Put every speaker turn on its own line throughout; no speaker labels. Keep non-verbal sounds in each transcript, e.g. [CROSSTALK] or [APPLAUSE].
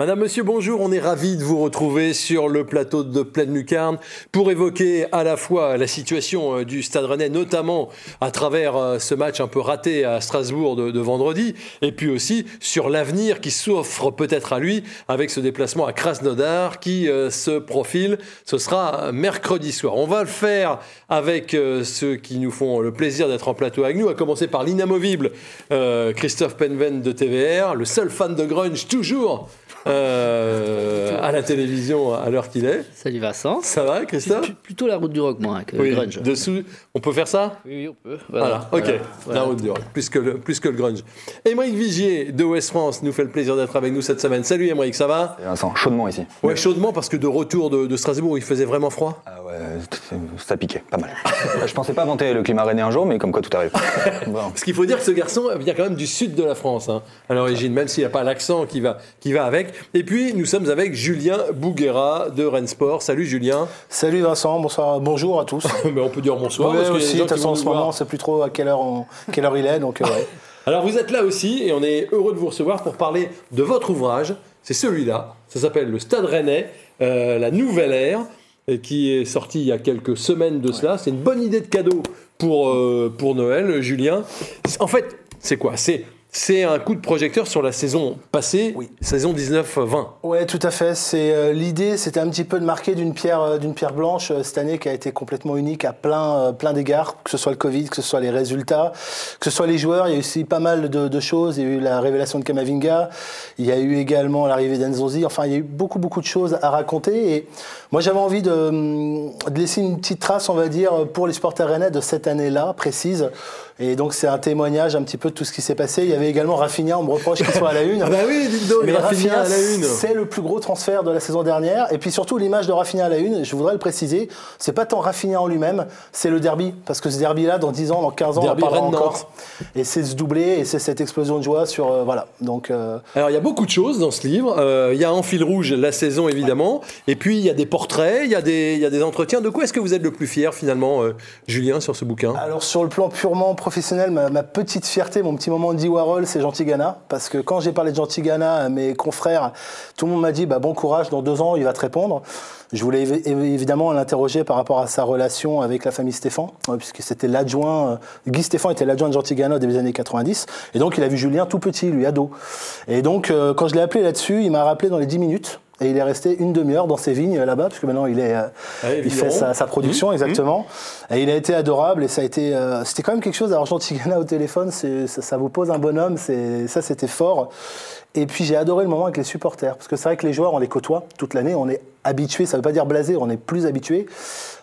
Madame, Monsieur, bonjour. On est ravis de vous retrouver sur le plateau de Pleine Lucarne pour évoquer à la fois la situation euh, du Stade Rennais, notamment à travers euh, ce match un peu raté à Strasbourg de, vendredi, et puis aussi sur l'avenir qui s'offre peut-être à lui avec ce déplacement à Krasnodar qui euh, se profile. Ce sera mercredi soir. On va le faire avec ceux qui nous font le plaisir d'être en plateau avec nous, à commencer par l'inamovible Christophe Penven de TVR, le seul fan de grunge toujours euh, à la télévision à l'heure qu'il est.
Salut Vincent.
Ça va, Christophe
Plutôt la route du rock, moi, que
oui,
le grunge.
Dessous, on peut faire ça?
Oui, on peut.
Voilà, ok, la route du rock, plus que le, plus que le grunge. Émeric Vigier de West France nous fait le plaisir d'être avec nous cette semaine. Salut Émeric, ça va?
Vincent, chaudement ici.
Ouais, chaudement parce que de retour de, Strasbourg, il faisait vraiment froid.
Ah ouais, ça piquait, pas mal. [LAUGHS] Je pensais pas inventer le climat rennais un jour, mais comme quoi tout arrive. [LAUGHS]
Parce qu'il faut dire que ce garçon vient quand même du sud de la France, hein, à l'origine, même s'il n'a pas l'accent qui va, qui va avec. Et puis, nous sommes avec Julien Bouguera de Rennes Sport. Salut Julien.
Salut Vincent, bonsoir, bonjour à tous. [LAUGHS]
Mais on peut dire bonsoir.
Oui, aussi, de toute façon, en ce moment, on ne sait plus trop à quelle heure, quelle heure il est. Donc, euh, [LAUGHS]
Alors, vous êtes là aussi et on est heureux de vous recevoir pour parler de votre ouvrage. C'est celui-là. Ça s'appelle Le Stade Rennais, euh, la nouvelle ère, qui est sorti il y a quelques semaines de cela. C'est une bonne idée de cadeau pour, euh, pour Noël, Julien. En fait, c'est quoi? C'est c'est un coup de projecteur sur la saison passée, oui. saison 19-20.
Oui, tout à fait. C'est euh, l'idée, c'était un petit peu de marquer d'une pierre, euh, d'une pierre blanche euh, cette année qui a été complètement unique à plein, plein d'égards, que ce soit le Covid, que ce soit les résultats, que ce soit les joueurs. Il y a eu aussi pas mal de, choses. Il y a eu la révélation de Kamavinga, il y a eu également l'arrivée d'Enzonzi. Enfin, il y a eu beaucoup, beaucoup de choses à raconter. Et moi, j'avais envie de, de laisser une petite trace, on va dire, pour les supporters rennais de cette année-là précise. Et donc c'est un témoignage un petit peu de tout ce qui s'est passé. Il y avait également Rafinha, on me reproche qu'il soit à la une. [LAUGHS]
ah bah oui, dites donc,
Mais
Rafinha, à la une.
C'est le plus gros transfert de la saison dernière. Et puis surtout l'image de Rafinha à la une, je voudrais le préciser, c'est pas tant Rafinha en lui-même, c'est le derby. Parce que ce derby-là, dans 10 ans, dans 15 ans, on en parlera encore. Et c'est ce doublé et c'est cette explosion de joie sur... Euh, voilà. Donc, euh,
Alors il y a beaucoup de choses dans ce livre. Euh, il y a en fil rouge la saison évidemment. Et puis il y a des portraits, il y, a des, il y a des entretiens. De quoi est-ce que vous êtes le plus fier finalement, Julien, sur ce bouquin?
Alors sur le plan purement professionnel, ma petite fierté, mon petit moment de C'est Gentil Ghana. Parce que quand j'ai parlé de Gentil Ghana à mes confrères, tout le monde m'a dit bah, bon courage, dans deux ans, il va te répondre. Je voulais évidemment l'interroger par rapport à sa relation avec la famille Stéphane, puisque c'était l'adjoint, euh, Guy Stéphane était l'adjoint de Gentil Ghana au début des années 90. Et donc, il a vu Julien tout petit, lui, ado. Et donc, euh, quand je l'ai appelé là-dessus, il m'a rappelé dans les dix minutes. Et il est resté une demi-heure dans ses vignes là-bas, puisque maintenant il, est, euh, ah il fait sa, production, mmh. exactement. Mmh. Et il a été adorable, et ça a été. Euh, c'était quand même quelque chose. Alors, Jean Tigana au téléphone, ça, ça, vous pose un bonhomme, ça c'était fort. Et puis j'ai adoré le moment avec les supporters, parce que c'est vrai que les joueurs, on les côtoie toute l'année, on est habitué, ça ne veut pas dire blasé, on est plus habitué.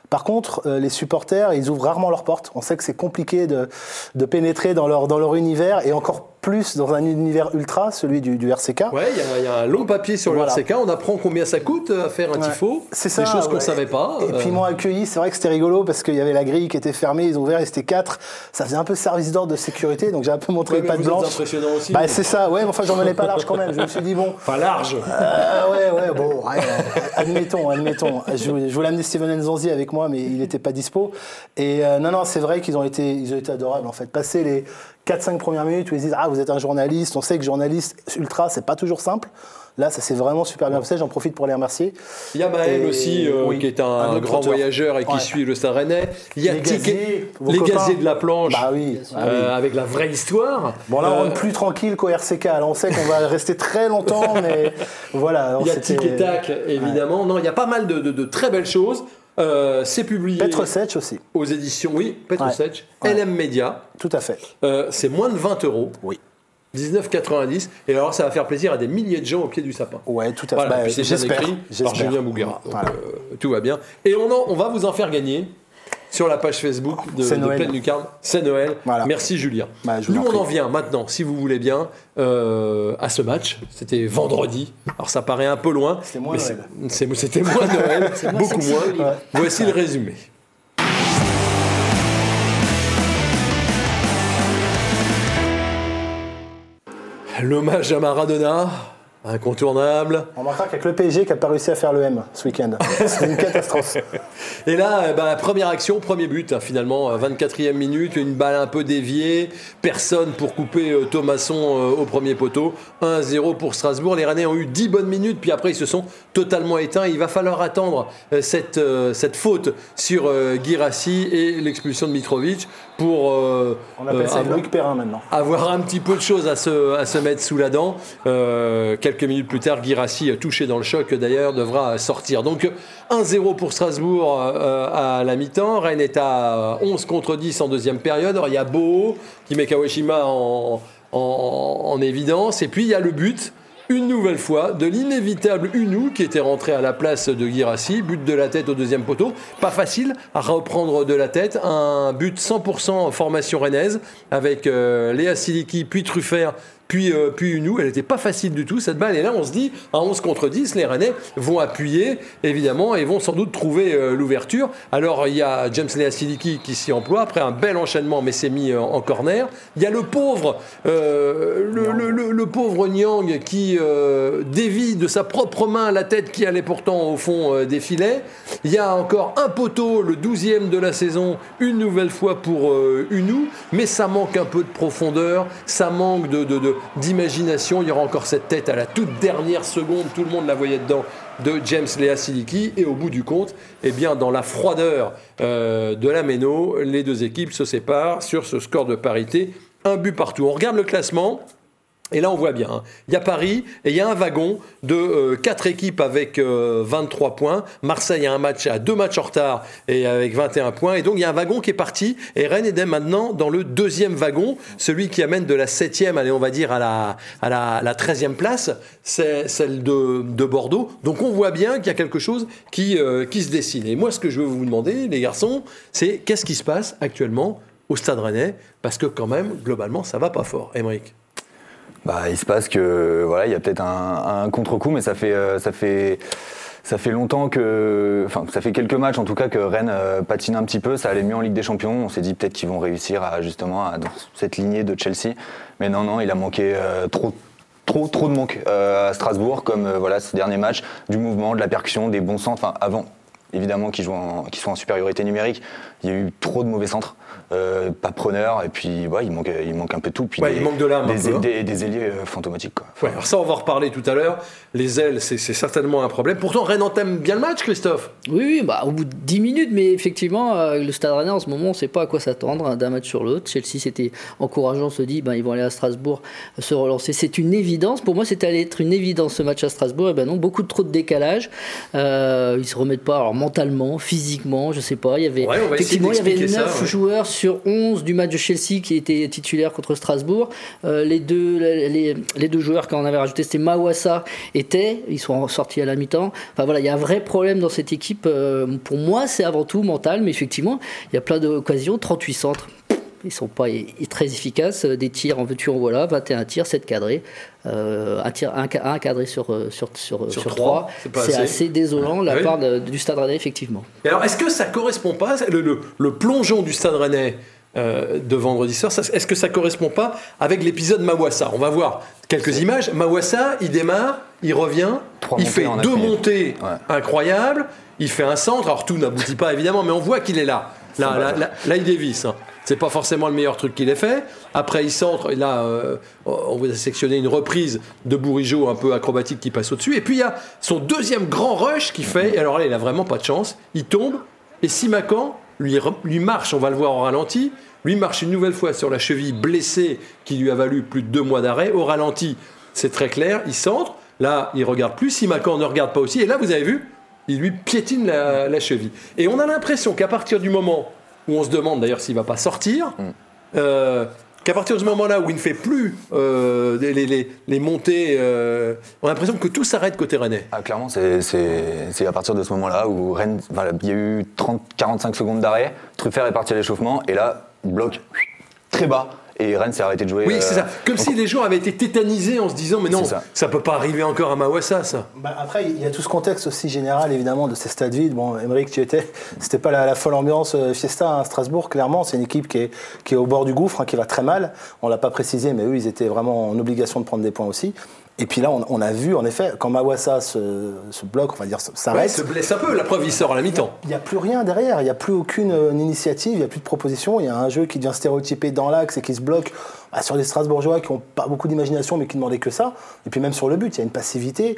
Par contre, euh, les supporters, ils ouvrent rarement leurs portes. On sait que c'est compliqué de, de, pénétrer dans leur, dans leur univers et encore plus dans un univers ultra, celui du, du RCK.
Ouais, il y, a un long papier sur le RCK. On apprend combien ça coûte à faire un tifo. C'est ça. Des choses qu'on ne savait pas.
Et puis, ils m'ont accueilli. C'est vrai que c'était rigolo parce qu'il y avait la grille qui était fermée. Ils ont ouvert, et c'était quatre. Ça faisait un peu service d'ordre de sécurité. Donc, j'ai un peu montré les pattes blanches.
C'est impressionnant aussi.
Bah, c'est ça. Ouais, mais enfin, j'en menais pas large quand même. Je me suis dit, bon. [LAUGHS]
Enfin, large.
Euh, ouais, ouais, bon. admettons, admettons. Je, voulais amener Steven Nzonzi avec moi, mais il n'était pas dispo. Et euh, non, non, c'est vrai qu'ils ont été, ils ont été adorables en fait. Passer les 4-5 premières minutes où ils disent Ah, vous êtes un journaliste, on sait que journaliste ultra, c'est pas toujours simple. Là, ça s'est vraiment super bien passé. J'en profite pour les remercier.
Il y a Maël aussi, euh, qui est un, grand voyageur et qui suit le Stade Rennais. Il y a les gaziers, les gaziers de la planche,
bah oui,
euh, avec la vraie histoire.
Bon, là, on est plus tranquille qu'au RCK. Là, on sait qu'on va rester très longtemps, mais [LAUGHS] voilà.
Il y a Tic et Tac, évidemment. Non, il y a pas mal de, de très belles choses. Euh, c'est publié.
Petre Setch aussi.
Aux éditions, oui, Petre Setch. LM Media.
Tout à fait.
Euh, c'est moins de 20 euros.
Oui.
19,90. Et alors, ça va faire plaisir à des milliers de gens au pied du sapin.
Ouais, tout à fait.
Voilà, c'est écrit par Julien. Donc, euh, tout va bien. Et on, on va vous en faire gagner sur la page Facebook de,
C'est
de
Noël.
Pleine Lucarne. C'est Noël.
Voilà.
Merci Julien.
Bah,
Nous, on en vient maintenant, si vous voulez bien, euh, à ce match. C'était vendredi. Alors ça paraît un peu loin.
C'était moins Noël.
C'était moins Noël, [LAUGHS] beaucoup moins.
Ouais.
Voici le résumé. L'hommage à Maradona, incontournable.
On remarquera qu'avec le PSG qui n'a pas réussi à faire le M ce week-end. C'est une [LAUGHS] catastrophe.
Et là, euh, bah, première action, premier but, hein, finalement, euh, 24e minute, une balle un peu déviée, personne pour couper euh, Thomasson euh, au premier poteau, 1-0 pour Strasbourg. Les Rennais ont eu 10 bonnes minutes, puis après ils se sont totalement éteints. Il va falloir attendre euh, cette, cette faute sur Guirassi et l'expulsion de Mitrovic pour euh,
On appelle ça
avoir-
Perrin maintenant.
avoir un petit peu de choses à se, à se mettre sous la dent. Euh, quelques minutes plus tard, Girassi, euh, touché dans le choc d'ailleurs, devra sortir. Donc 1-0 pour Strasbourg euh, à la mi-temps. Rennes est à 11 contre 10 en deuxième période. Il y a Bo qui met Kawashima en, en, en évidence. Et puis il y a le but. Une nouvelle fois, de l'inévitable Unou qui était rentré à la place de Girassi, but de la tête au deuxième poteau. Pas facile à reprendre de la tête. Un but 100% formation rennaise avec euh, Léa Siliki, puis Truffert, puis, euh, puis Unou. Elle n'était pas facile du tout cette balle. Et là, on se dit, à 11 contre 10, les Rennais vont appuyer, évidemment, et vont sans doute trouver euh, l'ouverture. Alors, il y a James Léa Siliki qui s'y emploie après un bel enchaînement, mais c'est mis euh, en corner. Il y a le pauvre, euh, le, le- le- le pauvre Nyang qui dévie de sa propre main la tête qui allait pourtant au fond des filets. Il y a encore un poteau, le 12e de la saison, une nouvelle fois pour Unou, mais ça manque un peu de profondeur, ça manque de, de- de- d'imagination. Il y aura encore cette tête à la toute dernière seconde, tout le monde la voyait dedans, de James Lea Siliki. Et au bout du compte, eh bien, dans la froideur euh, de la Méno, les deux équipes se séparent sur ce score de parité, un but partout. On regarde le classement. Et là, on voit bien, hein. il y a Paris et il y a un wagon de euh, quatre équipes avec euh, 23 points. Marseille a un match deux matchs en retard et avec 21 points. Et donc, il y a un wagon qui est parti. Et Rennes est maintenant dans le deuxième wagon, celui qui amène de la septième, allez, on va dire, à la, à la, la 13e place, c'est celle de, de Bordeaux. Donc, on voit bien qu'il y a quelque chose qui, euh, qui se dessine. Et moi, ce que je veux vous demander, les garçons, c'est qu'est-ce qui se passe actuellement au Stade Rennais? Parce que quand même, globalement, ça va pas fort. Émeric
Bah, il se passe que voilà, il y a peut-être un, contre-coup, mais ça fait, euh, ça fait, ça fait longtemps que, ça fait quelques matchs en tout cas que Rennes euh, patine un petit peu. Ça allait mieux en Ligue des Champions. On s'est dit peut-être qu'ils vont réussir à justement dans cette lignée de Chelsea, mais non, non, il a manqué euh, trop. Trop, trop de manque à Strasbourg, comme voilà, ces derniers matchs, du mouvement, de la percussion, des bons centres. Enfin, avant, évidemment, qu'ils jouent en supériorité numérique, il y a eu trop de mauvais centres, euh, pas preneurs, et puis ouais, il, manque, il manque un peu tout. Puis
Ouais,
des-
il manque de l'âme
Des,
hein.
des- des ailiers euh, fantomatiques. Quoi.
Ouais, alors ça, on va en reparler tout à l'heure. Les ailes, c'est certainement un problème. Pourtant, Rennes entame bien le match, Christophe.
Oui, oui, bah, au bout de 10 minutes, mais effectivement, euh, le Stade Rennais en ce moment, on ne sait pas à quoi s'attendre hein, d'un match sur l'autre. Chelsea, c'était encourageant, on se dit, ben, ils vont aller à Strasbourg se relancer. C'est une évidence. Pour moi, c'était allé être une évidence ce match à Strasbourg. Et ben non, beaucoup de trop de décalage. Euh, ils se remettent pas, alors mentalement, physiquement, je sais pas. Il y avait
Ouais, on va
effectivement, il y avait
d'expliquer
9
ça, ouais.
joueurs sur 11 du match de Chelsea qui étaient titulaires contre Strasbourg. Euh, les, deux, les, les deux joueurs qu'on avait rajoutés, c'était Mawassa et Tay. Ils sont sortis à la mi-temps. Enfin voilà, il y a un vrai problème dans cette équipe. Euh, pour moi, c'est avant tout mental, mais effectivement, il y a plein d'occasions, 38 centres. Ils sont pas très efficaces. Des tirs en veux-tu en voilà, 21 tirs, 7 cadrés. Euh, un, tir, un, ca- un cadré sur, euh, sur, sur,
Sur
sur,
trois,
3.
c'est assez.
assez désolant la
Ah oui.
part de- du Stade Rennais, effectivement.
Et alors, est-ce que ça correspond pas, le, le- le plongeon du Stade Rennais euh, de vendredi soir, est-ce que ça correspond pas avec l'épisode Mawassa? On va voir quelques images. Mawassa, il démarre, il revient,
Trois
il fait deux montées
Ouais.
incroyables, il fait un centre. Alors, tout n'aboutit pas évidemment, mais on voit qu'il est là. Là, là, là, là, il dévisse. hein. C'est pas forcément le meilleur truc qu'il ait fait. Après, il centre. Et là, euh, on vous a sectionné une reprise de Bourigeau un peu acrobatique qui passe au-dessus. Et puis, il y a son deuxième grand rush qui fait. Et alors là, il a vraiment pas de chance. Il tombe. Et Simacan lui, lui marche, on va le voir en ralenti, lui marche une nouvelle fois sur la cheville blessée qui lui a valu plus de deux mois d'arrêt. Au ralenti, c'est très clair. Il centre. Là, il regarde plus. Simacan ne regarde pas aussi. Et là, vous avez vu, il lui piétine la cheville. Et on a l'impression qu'à partir du moment où on se demande d'ailleurs s'il va pas sortir, euh, qu'à partir de ce moment-là où il ne fait plus euh, les, les- les- les montées, euh, on a l'impression que tout s'arrête côté rennais.
Ah, clairement, c'est- à partir de ce moment-là où Rennes, il y a eu 30-45 secondes d'arrêt, Truffert est parti à l'échauffement, et là, il bloque très bas, et Rennes s'est arrêté de jouer.
Oui,
euh,
c'est ça. Comme
donc-
si les joueurs avaient été tétanisés en se disant mais non,
ça.
ça peut pas arriver encore à Mawassa, ça.
Bah, après, il y a tout ce contexte aussi général, évidemment, de ces stades vides. Bon, Émeric, tu étais. C'était pas la, la folle ambiance euh, fiesta à Strasbourg, clairement. C'est une équipe qui est, qui est au bord du gouffre, hein, qui va très mal. On l'a pas précisé, mais eux, ils étaient vraiment en obligation de prendre des points aussi. Et puis là, on, on a vu, en effet, quand Mawassa se, se bloque, on va dire,
Ouais,
s'arrête.
se blesse un peu. La preuve, il sort à la mi-temps.
Il n'y a plus rien derrière, il n'y a plus aucune euh, initiative, il n'y a plus de proposition. Il y a un jeu qui devient stéréotypé dans l'axe et qui se bloque bah, sur des Strasbourgeois qui n'ont pas beaucoup d'imagination mais qui demandaient que ça. Et puis même sur le but, il y a une passivité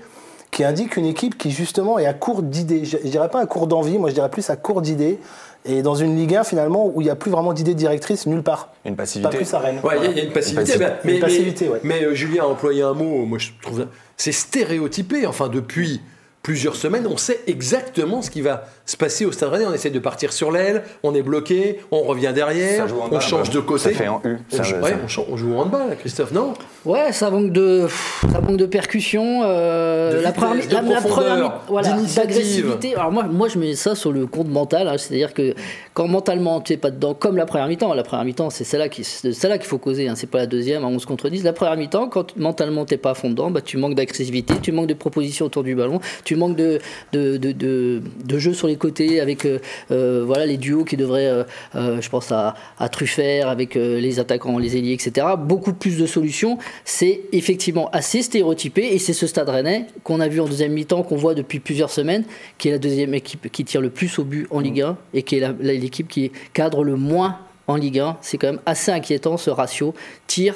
qui indique une équipe qui justement est à court d'idées. Je ne dirais pas à court d'envie, moi je dirais plus à court d'idées. Et dans une Ligue 1 finalement où il n'y a plus vraiment d'idée directrice nulle part.
Une
Pas
passivité.
plus à Rennes.
Ouais, il y a- il y, a une passivité.
Une
mais-
passivité.
mais,
Une passivité, ouais.
mais, euh, Julien a employé un mot, moi je trouve c'est stéréotypé. Enfin, depuis plusieurs semaines, on sait exactement ce qui va se passer au Stade Rennais. On essaie de partir sur l'aile, on est bloqué, on revient derrière,
joue
on
bas,
change
bah,
de côté.
ça fait en U,
On,
ça-
joue,
ça-
ouais, on on joue en handball, Christophe, non?
Ouais, ça manque de, ça manque de percussion. euh,
De
la
vitesse,
première,
de
la- la première mi- voilà, d'agressivité. Alors moi, moi, je mets ça sur le compte mental. hein, C'est-à-dire que quand mentalement tu es pas dedans, comme la première mi-temps, la première mi-temps, c'est celle-là qui, c'est celle-là qu'il faut causer. Hein, c'est pas la deuxième à 11 contre 10. La première mi-temps, quand mentalement t'es pas à fond dedans, bah, tu manques d'agressivité, tu manques de propositions autour du ballon, tu manques de de, de, de, de jeu sur les côtés avec euh, euh, voilà les duos qui devraient, euh, je pense à, à avec les attaquants, les ailiers, etc. Beaucoup plus de solutions. C'est effectivement assez stéréotypé et c'est ce Stade Rennais qu'on a vu en deuxième mi-temps, qu'on voit depuis plusieurs semaines, qui est la deuxième équipe qui tire le plus au but en Ligue 1 et qui est l'équipe qui cadre le moins en Ligue 1. C'est quand même assez inquiétant ce ratio tir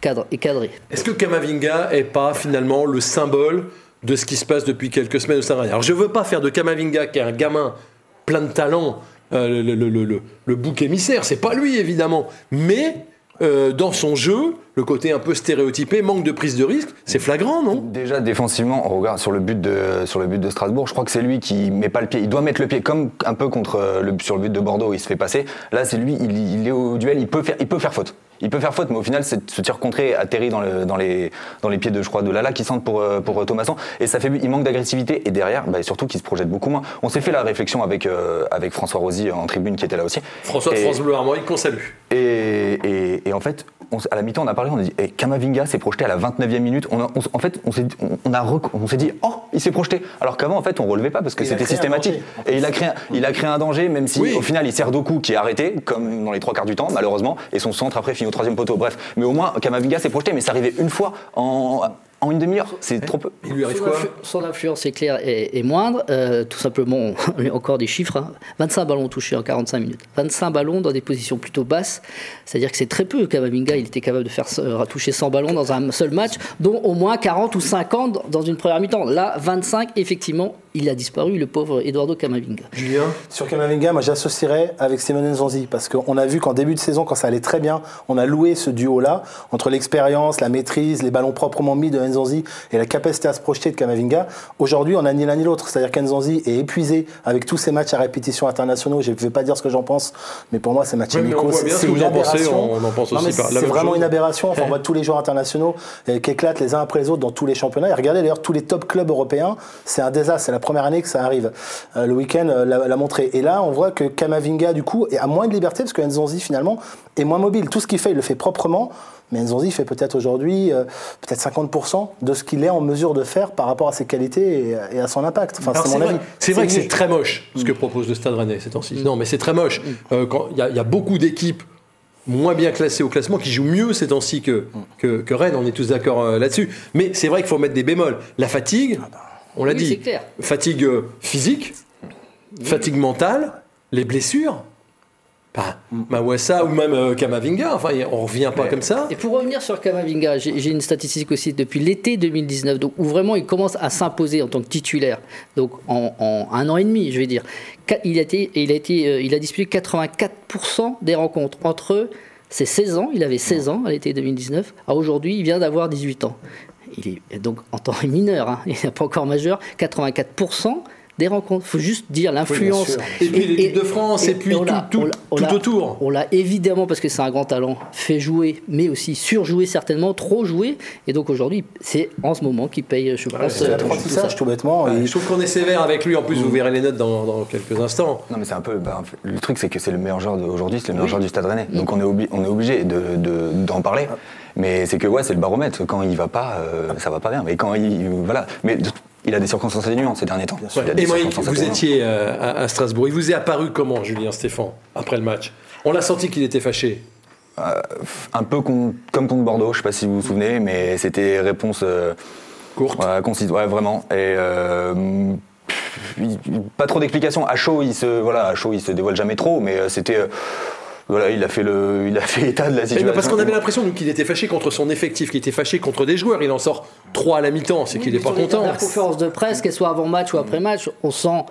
cadre et cadré.
Est-ce que Kamavinga est pas finalement le symbole de ce qui se passe depuis quelques semaines au Rennais Alors je veux pas faire de Kamavinga qui est un gamin plein de talent euh, le bouc émissaire, c'est pas lui évidemment, mais euh, dans son jeu, le côté un peu stéréotypé, manque de prise de risque, c'est flagrant, non?
Déjà défensivement, on regarde sur le but de sur le but de Strasbourg, je crois que c'est lui qui met pas le pied. Il doit mettre le pied comme un peu contre euh, le sur le but de Bordeaux, il se fait passer. Là, c'est lui, il, il est au duel, il peut faire il peut faire faute. Il peut faire faute, mais au final, c'est- ce tir contré atterrit dans, le, dans, les, dans les pieds de, je crois, de Lala qui sentent pour, euh, pour euh, Thomasson. Et ça fait, il manque d'agressivité. Et derrière, bah, surtout qu'il se projette beaucoup moins. On s'est fait la réflexion avec, euh, avec François Rosy en tribune qui était là aussi.
François de France Bleu Armorique qu'on salue.
et, et- et en fait, on à la mi-temps, on a parlé, on a dit, eh, Kamavinga s'est projeté à la 29e minute. On a- on s- en fait, on s'est dit- on- on a rec- on s'est dit, oh, il s'est projeté. Alors qu'avant, en fait, on relevait pas parce que c'était systématique. Et il a créé, un- il a créé un danger, même si
Oui.
au final, il sert Doku qui est arrêté, comme dans les trois quarts du temps, malheureusement. Et son centre après finit troisième poteau. Bref, mais au moins, Kamavinga s'est projeté, mais c'est arrivé une fois en, en une demi-heure. C'est trop peu.
Il lui arrive
Son,
quoi
influ- son influence est claire et, et moindre. Euh, tout simplement, on a encore des chiffres. hein. 25 ballons touchés en 45 minutes. 25 ballons dans des positions plutôt basses. C'est-à-dire que c'est très peu. Kamavinga, il était capable de faire euh, toucher 100 ballons dans un seul match, dont au moins 40 ou 50 dans une première mi-temps. Là, 25, effectivement, il a disparu, le pauvre Eduardo Kamavinga.
Julien
Sur Kamavinga, moi j'associerais avec Simone Nzonzi parce qu'on a vu qu'en début de saison, quand ça allait très bien, on a loué ce duo-là entre l'expérience, la maîtrise, les ballons proprement mis de Nzonzi et la capacité à se projeter de Kamavinga. Aujourd'hui, on a ni l'un ni l'autre, c'est-à-dire qu'Nzonzi est épuisé avec tous ces matchs à répétition internationaux. Je ne vais pas dire ce que j'en pense, mais pour moi, ces matchs amicaux, c'est une
vous en pensez,
aberration. C'est vraiment une aberration. On voit tous les joueurs internationaux euh, qui éclatent les uns après les autres dans tous les championnats. Et regardez d'ailleurs tous les top clubs européens, c'est un désastre. C'est la première année que ça arrive. Euh, le week-end euh, l'a l'a montré. Et là, on voit que Kamavinga, du coup, a moins de liberté parce que Nzonzi, finalement, est moins mobile. Tout ce qu'il fait, il le fait proprement. Mais Nzonzi fait peut-être aujourd'hui euh, peut-être 50% de ce qu'il est en mesure de faire par rapport à ses qualités et, et à son impact. Enfin, c'est mon
vrai,
avis.
c'est vrai que c'est très moche ce que propose le Stade Rennais ces temps-ci. Non, mais c'est très moche. Euh, quand- Il y, a- il y a beaucoup d'équipes moins bien classées au classement qui jouent mieux ces temps-ci que, que, que Rennes, on est tous d'accord euh, là-dessus. Mais c'est vrai qu'il faut mettre des bémols. La fatigue, on l'a
Oui,
dit, fatigue euh, physique, fatigue mentale, les blessures. Mawassa ou même euh, Kamavinga, enfin, on revient pas comme ça.
Et pour revenir sur Kamavinga, j'ai une statistique aussi depuis l'été 2019, donc, où vraiment il commence à s'imposer en tant que titulaire, donc en, en un an et demi, je vais dire. Il a, été, il a, été, euh, il a disputé 84% des rencontres entre ses 16 ans, il avait 16 ans à l'été 2019, à aujourd'hui il vient d'avoir 18 ans. Il est donc en temps mineur, hein, [LAUGHS] il n'est pas encore majeur, 84% des rencontres. Il faut juste dire l'influence.
Et puis l'équipe de France, et puis
on l'a-
tout- tout-
on
tout autour.
On l'a évidemment, parce que c'est un grand talent, fait jouer, mais aussi surjouer certainement, trop jouer. Et donc aujourd'hui, c'est en ce moment qu'il paye, je pense.
C'est
euh,
l'apprentissage, tout bêtement.
Ouais,
et-
Je trouve qu'on est sévère avec lui. En plus, vous verrez les notes dans, dans quelques instants.
Non mais c'est un peu bah, en fait, le truc c'est que c'est le meilleur joueur d'aujourd'hui, c'est le meilleur joueur du Stade Rennais. Donc on est, obli- on est obligé de- de- d'en parler. Mais c'est que ouais, c'est le baromètre. Quand il va pas, euh, ça va pas bien. Mais quand il voilà, mais de- il a des circonstances atténuantes ces derniers temps.
Et
circonstances
vous étiez euh, à, à Strasbourg. Il vous est apparu comment, Julien Stéphan, après le match? On l'a senti qu'il était fâché.
un peu con- comme contre Bordeaux, je sais pas si vous vous souvenez, mais c'était réponse euh,
Courte.
ouais, concise, ouais, vraiment. Et euh, pas trop d'explications. À chaud, il se voilà, à chaud, il se dévoile jamais trop, mais euh, c'était euh, voilà, il a fait le, il a fait état de la situation.
parce qu'on avait l'impression nous, qu'il était fâché contre son effectif, qu'il était fâché contre des joueurs. Il en sort trois à la mi-temps, c'est qu'il n'est pas content.
dernières conférences de presse, qu'elles soient avant match ou après match, on sent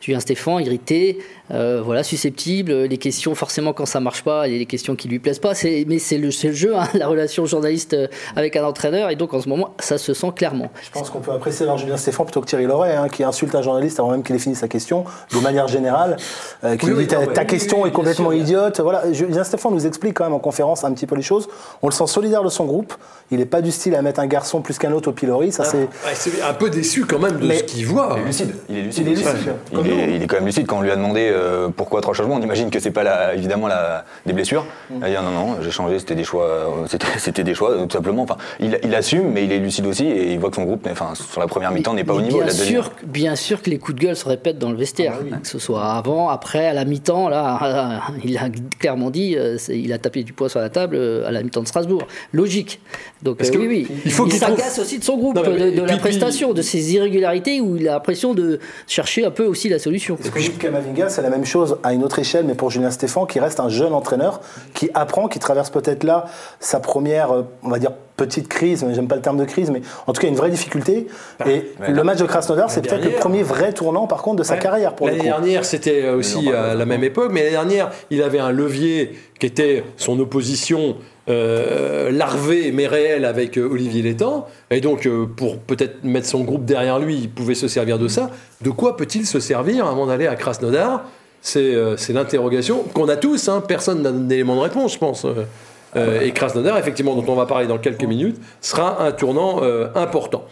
Julien Stéphane irrité, euh, voilà, susceptible. Les questions, forcément, quand ça marche pas, il y a des questions qui lui plaisent pas. C'est- Mais c'est le, c'est le jeu, hein, [LAUGHS] la relation journaliste euh, avec un entraîneur. Et donc, en ce moment, ça se sent clairement.
Je pense qu'on peut apprécier alors Julien Stéphane plutôt que Thierry Loret, hein, qui insulte un journaliste avant même qu'il ait fini sa question, de manière générale, euh, qui
Oui,
lui dit ta,
oui,
question
oui,
est complètement
sûr.
idiote. Voilà, Julien Stéphane nous explique quand même en conférence un petit peu les choses. On le sent solidaire de son groupe. Il n'est pas du style à mettre un garçon plus qu'un autre au pilori. Ça, c'est.
Ouais, c'est un peu déçu quand même de
Mais-
ce qu'il voit.
Il est lucide. Il est lucide.
Il est lucide,
est, il est quand même lucide. Quand on lui a demandé euh, pourquoi trois changements, on imagine que c'est pas la, évidemment la, des blessures.
Mm.
Il a dit non non, j'ai changé, c'était des choix, euh, c'était, [LAUGHS] des choix euh, tout simplement. Enfin, il, il assume, mais il est lucide aussi et il voit que son groupe, enfin, sur la première mi-temps, n'est pas au niveau.
Bien
La
sûr, bien sûr que les coups de gueule se répètent dans le vestiaire,
Ah
que ce soit avant, après, à la mi-temps. Là, [LAUGHS] il a clairement dit, euh, il a tapé du poing sur la table euh, à la mi-temps de Strasbourg. Logique. Donc
Parce
euh,
que
oui, oui.
il faut qu'il
s'agace aussi de son groupe,
Non, mais-
de, la
puis-
prestation, de ses irrégularités, où il a l'impression de chercher un peu aussi la solution.
Ce que Kamavinga, c'est la même chose à une autre échelle, mais pour Julien Stéphan, qui reste un jeune entraîneur, qui apprend, qui traverse peut-être là sa première, euh, on va dire, petite crise, mais j'aime pas le terme de crise, mais en tout cas une vraie difficulté. Et
ouais.
le match de Krasnodar, c'est peut-être le premier vrai tournant, par contre, de sa
Ouais.
carrière pour
L'année dernière, c'était aussi à la même époque, mais l'année dernière, il avait un levier qui était son opposition euh, larvée mais réelle avec euh, Olivier Létang. Et donc, euh, pour peut-être mettre son groupe derrière lui, il pouvait se servir de ça. De quoi peut-il se servir avant d'aller à Krasnodar C'est euh, c'est l'interrogation qu'on a tous. hein. Personne n'a d'élément de réponse, je pense. Euh, euh, et Krasnodar, effectivement, dont on va parler dans quelques minutes, sera un tournant euh, important.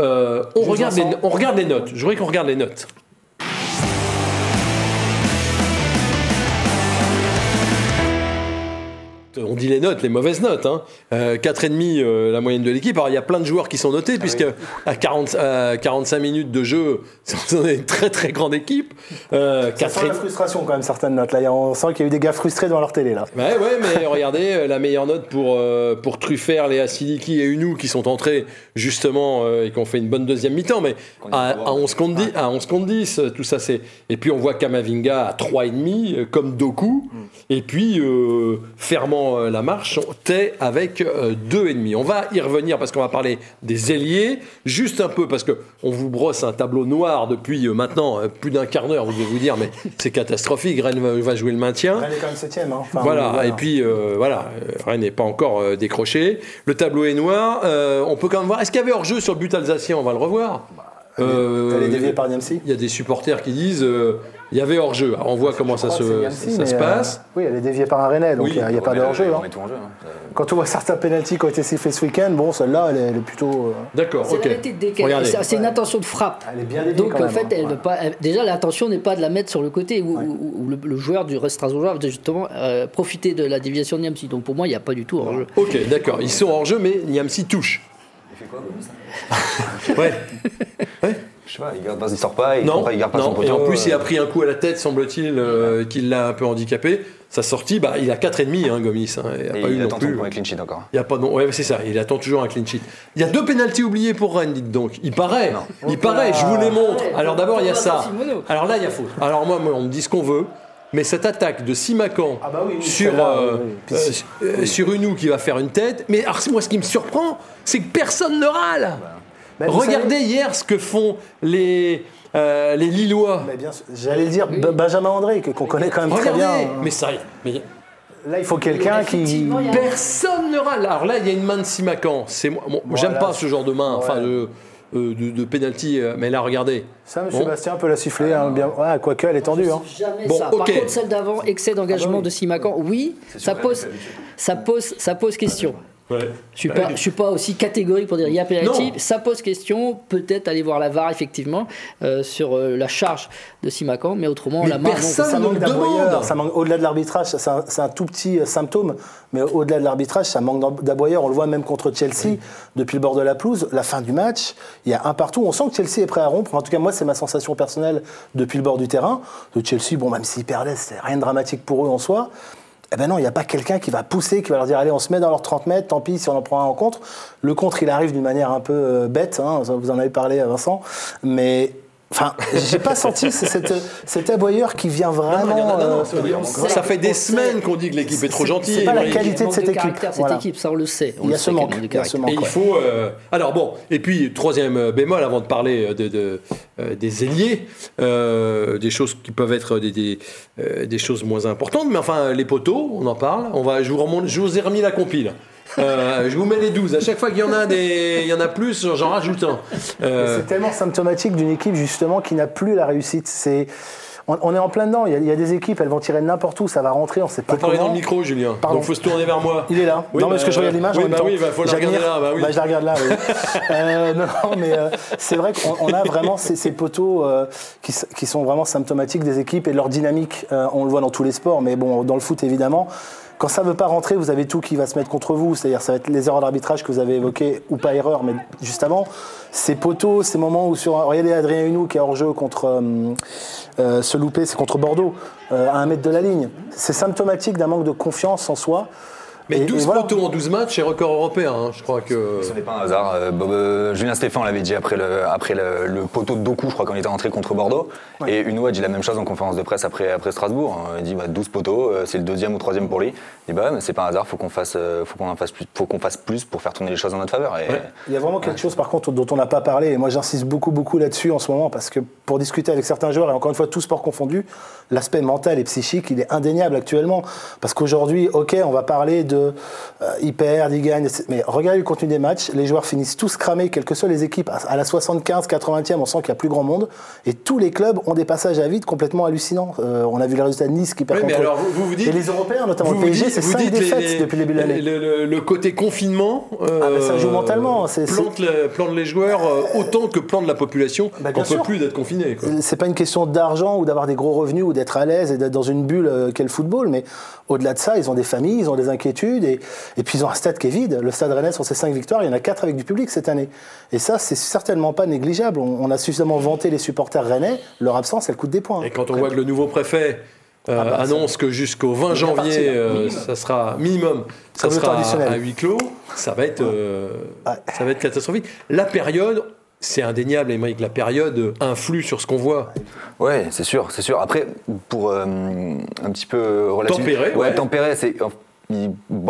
Euh, on, regarde les,
Vincent.
on regarde les notes. Je voudrais qu'on regarde les notes. On dit les notes, les mauvaises notes. Hein. Euh, 4,5 euh, la moyenne de l'équipe. Alors il y a plein de joueurs qui sont notés, puisque à, 40, à 45 minutes de jeu, [LAUGHS] on est une très très grande équipe. Euh,
Ça sent la
4,5
frustration quand même, certaines notes. Là, on sent qu'il y a eu des gars frustrés devant leur télé. Là.
Ouais, ouais, mais [LAUGHS] regardez, euh, la meilleure note pour, euh, pour Truffert, Léa Siliki et Unou qui sont entrés justement euh, et qui ont fait une bonne deuxième mi-temps, mais à, à 11 contre 10, à 11 contre 10, euh, tout ça c'est. Et puis on voit Kamavinga à 3,5 euh, comme Doku, et puis euh, fermant euh, la marche, on tait avec euh, 2,5. On va y revenir parce qu'on va parler des ailiers, juste un peu parce que on vous brosse un tableau noir depuis euh, maintenant euh, plus d'un quart d'heure, vous devez vous dire, mais [LAUGHS] c'est catastrophique, Rennes va, jouer le maintien.
Rennes est quand même septième. Hein. Enfin,
Voilà, et puis euh, voilà, Rennes n'est pas encore décroché. Le tableau est noir. Euh, on peut quand même voir. Est-ce qu'il y avait hors-jeu sur le but alsacien? On va le revoir.
Elle est déviée par Niamsi.
Il y a des supporters qui disent euh, il y avait hors-jeu. On voit comment ça, se, ça
euh,
passe.
oui, elle est déviée par un Rennais, donc
Oui,
il n'y a, pas de hors-jeu.
euh,
hein.
hein. Euh,
Quand on voit certains pénaltys qui ont été sifflés ce week-end, bon, celle-là, elle, est- elle est plutôt. euh,
D'accord, ok.
C'est une intention de frappe.
Elle est bien déviée
Donc
quand
en
même,
fait,
hein.
elle
Ouais.
veut pas. elle- déjà, l'intention n'est pas de la mettre sur le côté où, où- où le, le joueur du Strasbourgeois va justement euh, profiter de la déviation de Niamsi. Donc pour moi, il n'y a pas du tout hors-jeu.
Ok, d'accord. Ils sont hors-jeu, mais Niamsi touche.
Gomis [LAUGHS]
Ouais.
Je sais pas, il garde pas, il sort pas, il,
non,
pas, il garde pas son
non. Et
poteau.
en plus, il a pris un coup à la tête, semble-t-il, euh, qui l'a un peu handicapé. Sa sortie, bah, il a 4,5, hein, Gomis. hein. Il n'y a
et
pas eu
il
non
attend
plus.
son premier clean sheet encore.
Il y a pas non, ouais, c'est ça. Il attend toujours un clean sheet. Il y a deux pénalties oubliés pour Rennes, dites donc. Il paraît. Il paraît. Je vous les montre. Alors d'abord il y a ça. Alors là il y a faute. Alors moi, moi, on me dit ce qu'on veut. Mais cette attaque de Simacan
Ah bah oui, oui,
sur,
celle-là,
euh,
oui,
euh, euh, sur Unou qui va faire une tête. Mais alors, moi, ce qui me surprend, c'est que personne ne râle.
Bah, vous
Regardez
savez-
hier ce que font les, euh, les Lillois.
Mais bien sûr, J'allais dire Benjamin André, que- qu'on connaît quand même très
Regardez.
bien.
Mais ça, mais
Là, il faut quelqu'un qui.
Personne ne râle. Alors là, il y a une main de Simacan. C'est moi. bon,
Voilà.
J'aime pas ce genre de main. Enfin. Euh, de, de penalty. euh, mais là, regardez.
Ça, M.
Bon.
Bastien peut la siffler. hein, bien... ouais, quoique, elle est tendue. Hein.
Jamais
Bon,
ça.
ok.
Par contre, celle d'avant, excès d'engagement
Ah bah oui.
de Simacan, oui, ça pose, ça pose, ça pose question. Je suis
Bah
je suis pas aussi catégorique pour dire il y a penalty.
Non.
Ça pose question. Peut-être aller voir la VAR effectivement euh, sur euh, la charge de Simacan, mais autrement
Mais
la
personne-
Ça
ne
manque ça manque au-delà de l'arbitrage, c'est un, tout petit euh, symptôme, mais au-delà de l'arbitrage, ça manque d'ab- d'aboyeurs. On le voit même contre Chelsea depuis le bord de la pelouse, la fin du match, il y a un partout. On sent que Chelsea est prêt à rompre. En tout cas, moi, c'est ma sensation personnelle depuis le bord du terrain. De Chelsea, bon, même s'ils perdaient, c'est rien de dramatique pour eux en soi. Eh ben non, il n'y a pas quelqu'un qui va pousser, qui va leur dire allez, on se met dans leurs 30 mètres, tant pis si on en prend un en contre. Le contre, il arrive d'une manière un peu euh, bête, hein, vous en avez parlé, Vincent, mais. Enfin, j'ai pas senti ce- cette, cet aboyeur qui vient vraiment.
Non, non, non, non,
euh,
ça fait des semaines qu'on dit que l'équipe est trop gentille.
c'est pas la qualité de cette équipe,
cette
voilà.
équipe, ça on le sait. On
Il y a ce manque, il y a ce
caractère.
manque.
Et il faut. euh, Alors bon, et puis troisième euh, bémol avant de parler euh, de, de, euh, des ailiers, euh, des choses qui peuvent être des, des, euh, des choses moins importantes, mais enfin les poteaux, on en parle. On va, je vous remonte, je vous ai remis la compile. Euh, je vous mets les 12. À chaque fois qu'il y en a des, il y en a plus, j'en rajoute un. Euh,
C'est tellement symptomatique d'une équipe justement qui n'a plus la réussite. C'est on, est en plein dedans. Il y, a, il y a des équipes, elles vont tirer de n'importe où, ça va rentrer, on sait pas
faut parler dans le micro, Julien.
Pardon.
Donc faut se tourner vers moi.
Il est là.
Oui,
non,
bah,
parce que je regarde l'image
oui,
en même
bah
temps.
oui, bah, faut la regarder là, bah oui.
je la regarde là, oui. [LAUGHS] Euh, non, non, mais euh, c'est vrai qu'on on a vraiment ces, ces poteaux euh, qui, qui sont vraiment symptomatiques des équipes et de leur dynamique. On le voit dans tous les sports, mais bon, dans le foot évidemment. Quand ça ne veut pas rentrer, vous avez tout qui va se mettre contre vous. C'est-à-dire, ça va être les erreurs d'arbitrage que vous avez évoquées, ou pas erreurs, mais juste avant. Ces poteaux, ces moments où sur. Regardez Adrien Hunou qui est hors jeu contre. euh, euh, se louper, c'est contre Bordeaux, euh, à un mètre de la ligne. C'est symptomatique d'un manque de confiance en soi.
Mais
Et-
12
et voilà.
poteaux en 12 matchs, c'est record européen. hein. Je crois que.
Ce n'est pas un hasard. Euh, Bob- euh, Julien Stéphane l'avait dit après le, après le, le poteau de Doku, je crois, quand il était rentré contre Bordeaux. Et Uno a dit la même chose en conférence de presse après, après Strasbourg. hein. Il dit bah, 12 poteaux, euh, c'est le deuxième ou troisième pour lui. Il dit bah, ouais, mais c'est pas un hasard, faut qu'on fasse, euh, faut qu'on en fasse plus, faut qu'on fasse plus pour faire tourner les choses en notre faveur. Et,
Ouais.
Il y a vraiment quelque chose par contre dont on n'a pas parlé et moi j'insiste beaucoup beaucoup là-dessus en ce moment parce que pour discuter avec certains joueurs et encore une fois tous sports confondus, l'aspect mental et psychique il est indéniable actuellement parce qu'aujourd'hui ok on va parler de euh, ils perdent, ils gagnent, mais regardez le contenu des matchs, les joueurs finissent tous cramés quelles que soient les équipes. À- la 75, 80e on sent qu'il y a plus grand monde et tous les clubs ont des passages à vide complètement hallucinants. Euh, on a vu le résultat de Nice qui perd
Oui, mais
contre
alors vous, vous vous dites.
et les Européens notamment
vous
le PSG c'est
vous
5
dites les-
défaites
les-
depuis le début de l'année.
Le, le- le côté confinement euh,
Ah, ça joue mentalement, c'est-
plante, le- plante les joueurs euh, autant que plante la population.
Bah,
on
bien
peut plus d'être confiné.
C'est pas une question d'argent ou d'avoir des gros revenus ou d'être à l'aise et d'être dans une bulle euh, qu'est le football, mais au-delà de ça, ils ont des familles, ils ont des inquiétudes et, et puis ils ont un stade qui est vide. Le stade Rennais, sur ses cinq victoires, il y en a quatre avec du public cette année. Et ça, c'est certainement pas négligeable. On, on a suffisamment vanté les supporters rennais, leur absence, elle coûte des points.
Et quand on voit que le nouveau préfet euh,
Ah bah,
annonce que jusqu'au 20
bien
janvier,
là.
euh,
Minimum.
ça sera minimum, ça
Comme
sera à huis clos, ça va être, euh,
Ouais.
ça va être catastrophique. La période, c'est indéniable, Émeric, la période influe sur ce qu'on voit.
Ouais, c'est sûr, c'est sûr. Après, pour euh, un petit peu relativiser-
Tempérer,
ouais,
ouais.
tempérer, c'est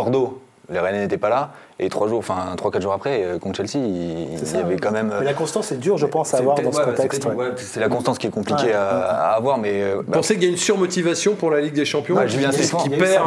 Bordeaux. Les Rennais n'étaient pas là et trois jours, enfin trois quatre jours après, euh, contre Chelsea, il, il
ça,
y avait quand même.
Mais la constance est dure, je pense, à avoir dans ce
ouais,
contexte.
c'est peut-être-
ouais.
ouais, C'est la constance qui est compliquée
Ouais.
à, à avoir, mais euh,
Vous
bah,
pensez qu'il y a une surmotivation pour la Ligue des Champions
Bah, Julien Stéphane,
qui perd.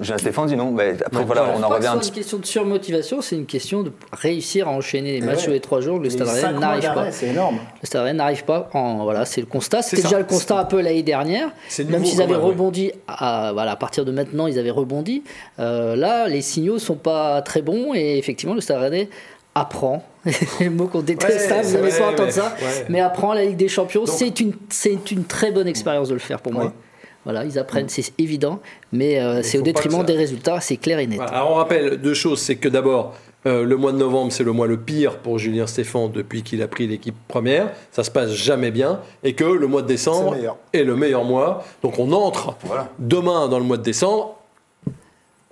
Julien Stéphane dit non. mais après,
Non,
voilà, on
Je
en revient un
c'est
petit
une question de surmotivation, c'est une question de réussir à enchaîner les matchs sur les trois jours. Le
Les
Stade Rennais n'arrive pas.
C'est énorme.
Le Stade Rennais n'arrive pas. En, voilà, c'est le constat. C'était déjà le constat un peu l'année dernière. Même s'ils avaient rebondi, à, voilà, à partir de maintenant, ils avaient rebondi. Euh, là, les signaux sont pas très bons et effectivement, le Stade Rennais apprend. [LAUGHS] le mot qu'on déteste,
Ouais,
hein, vous allez
ouais,
pas entendre ça.
ouais.
Mais apprend la Ligue des Champions. C'est une, c'est une très bonne expérience de le faire pour moi. Voilà, ils apprennent, c'est évident, mais euh, c'est au détriment
ça-
des résultats, c'est clair et net.
Voilà, Alors on rappelle deux choses, c'est que d'abord, euh, le mois de novembre, c'est le mois le pire pour Julien Stéphan depuis qu'il a pris l'équipe première. Ça se passe jamais bien. Et que le mois de décembre est le meilleur mois. Donc on entre
Voilà.
demain dans le mois de décembre.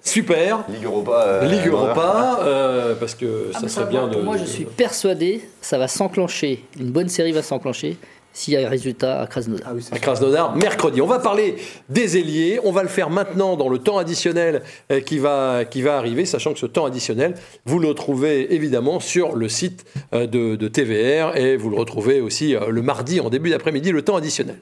Super.
Ligue Europa. euh,
Ligue Europa, [LAUGHS] euh, parce que
Ah,
ça serait bien de.
Moi, je suis persuadé, ça va s'enclencher, une bonne série va s'enclencher s'il y a un résultat à Krasnodar.
Ah oui,
à Krasnodar mercredi. On va parler des ailiers. On va le faire maintenant dans le temps additionnel euh, qui va, qui va arriver, sachant que ce temps additionnel, vous le retrouvez évidemment sur le site de, de TVR et vous le retrouvez aussi le mardi en début d'après-midi, le temps additionnel.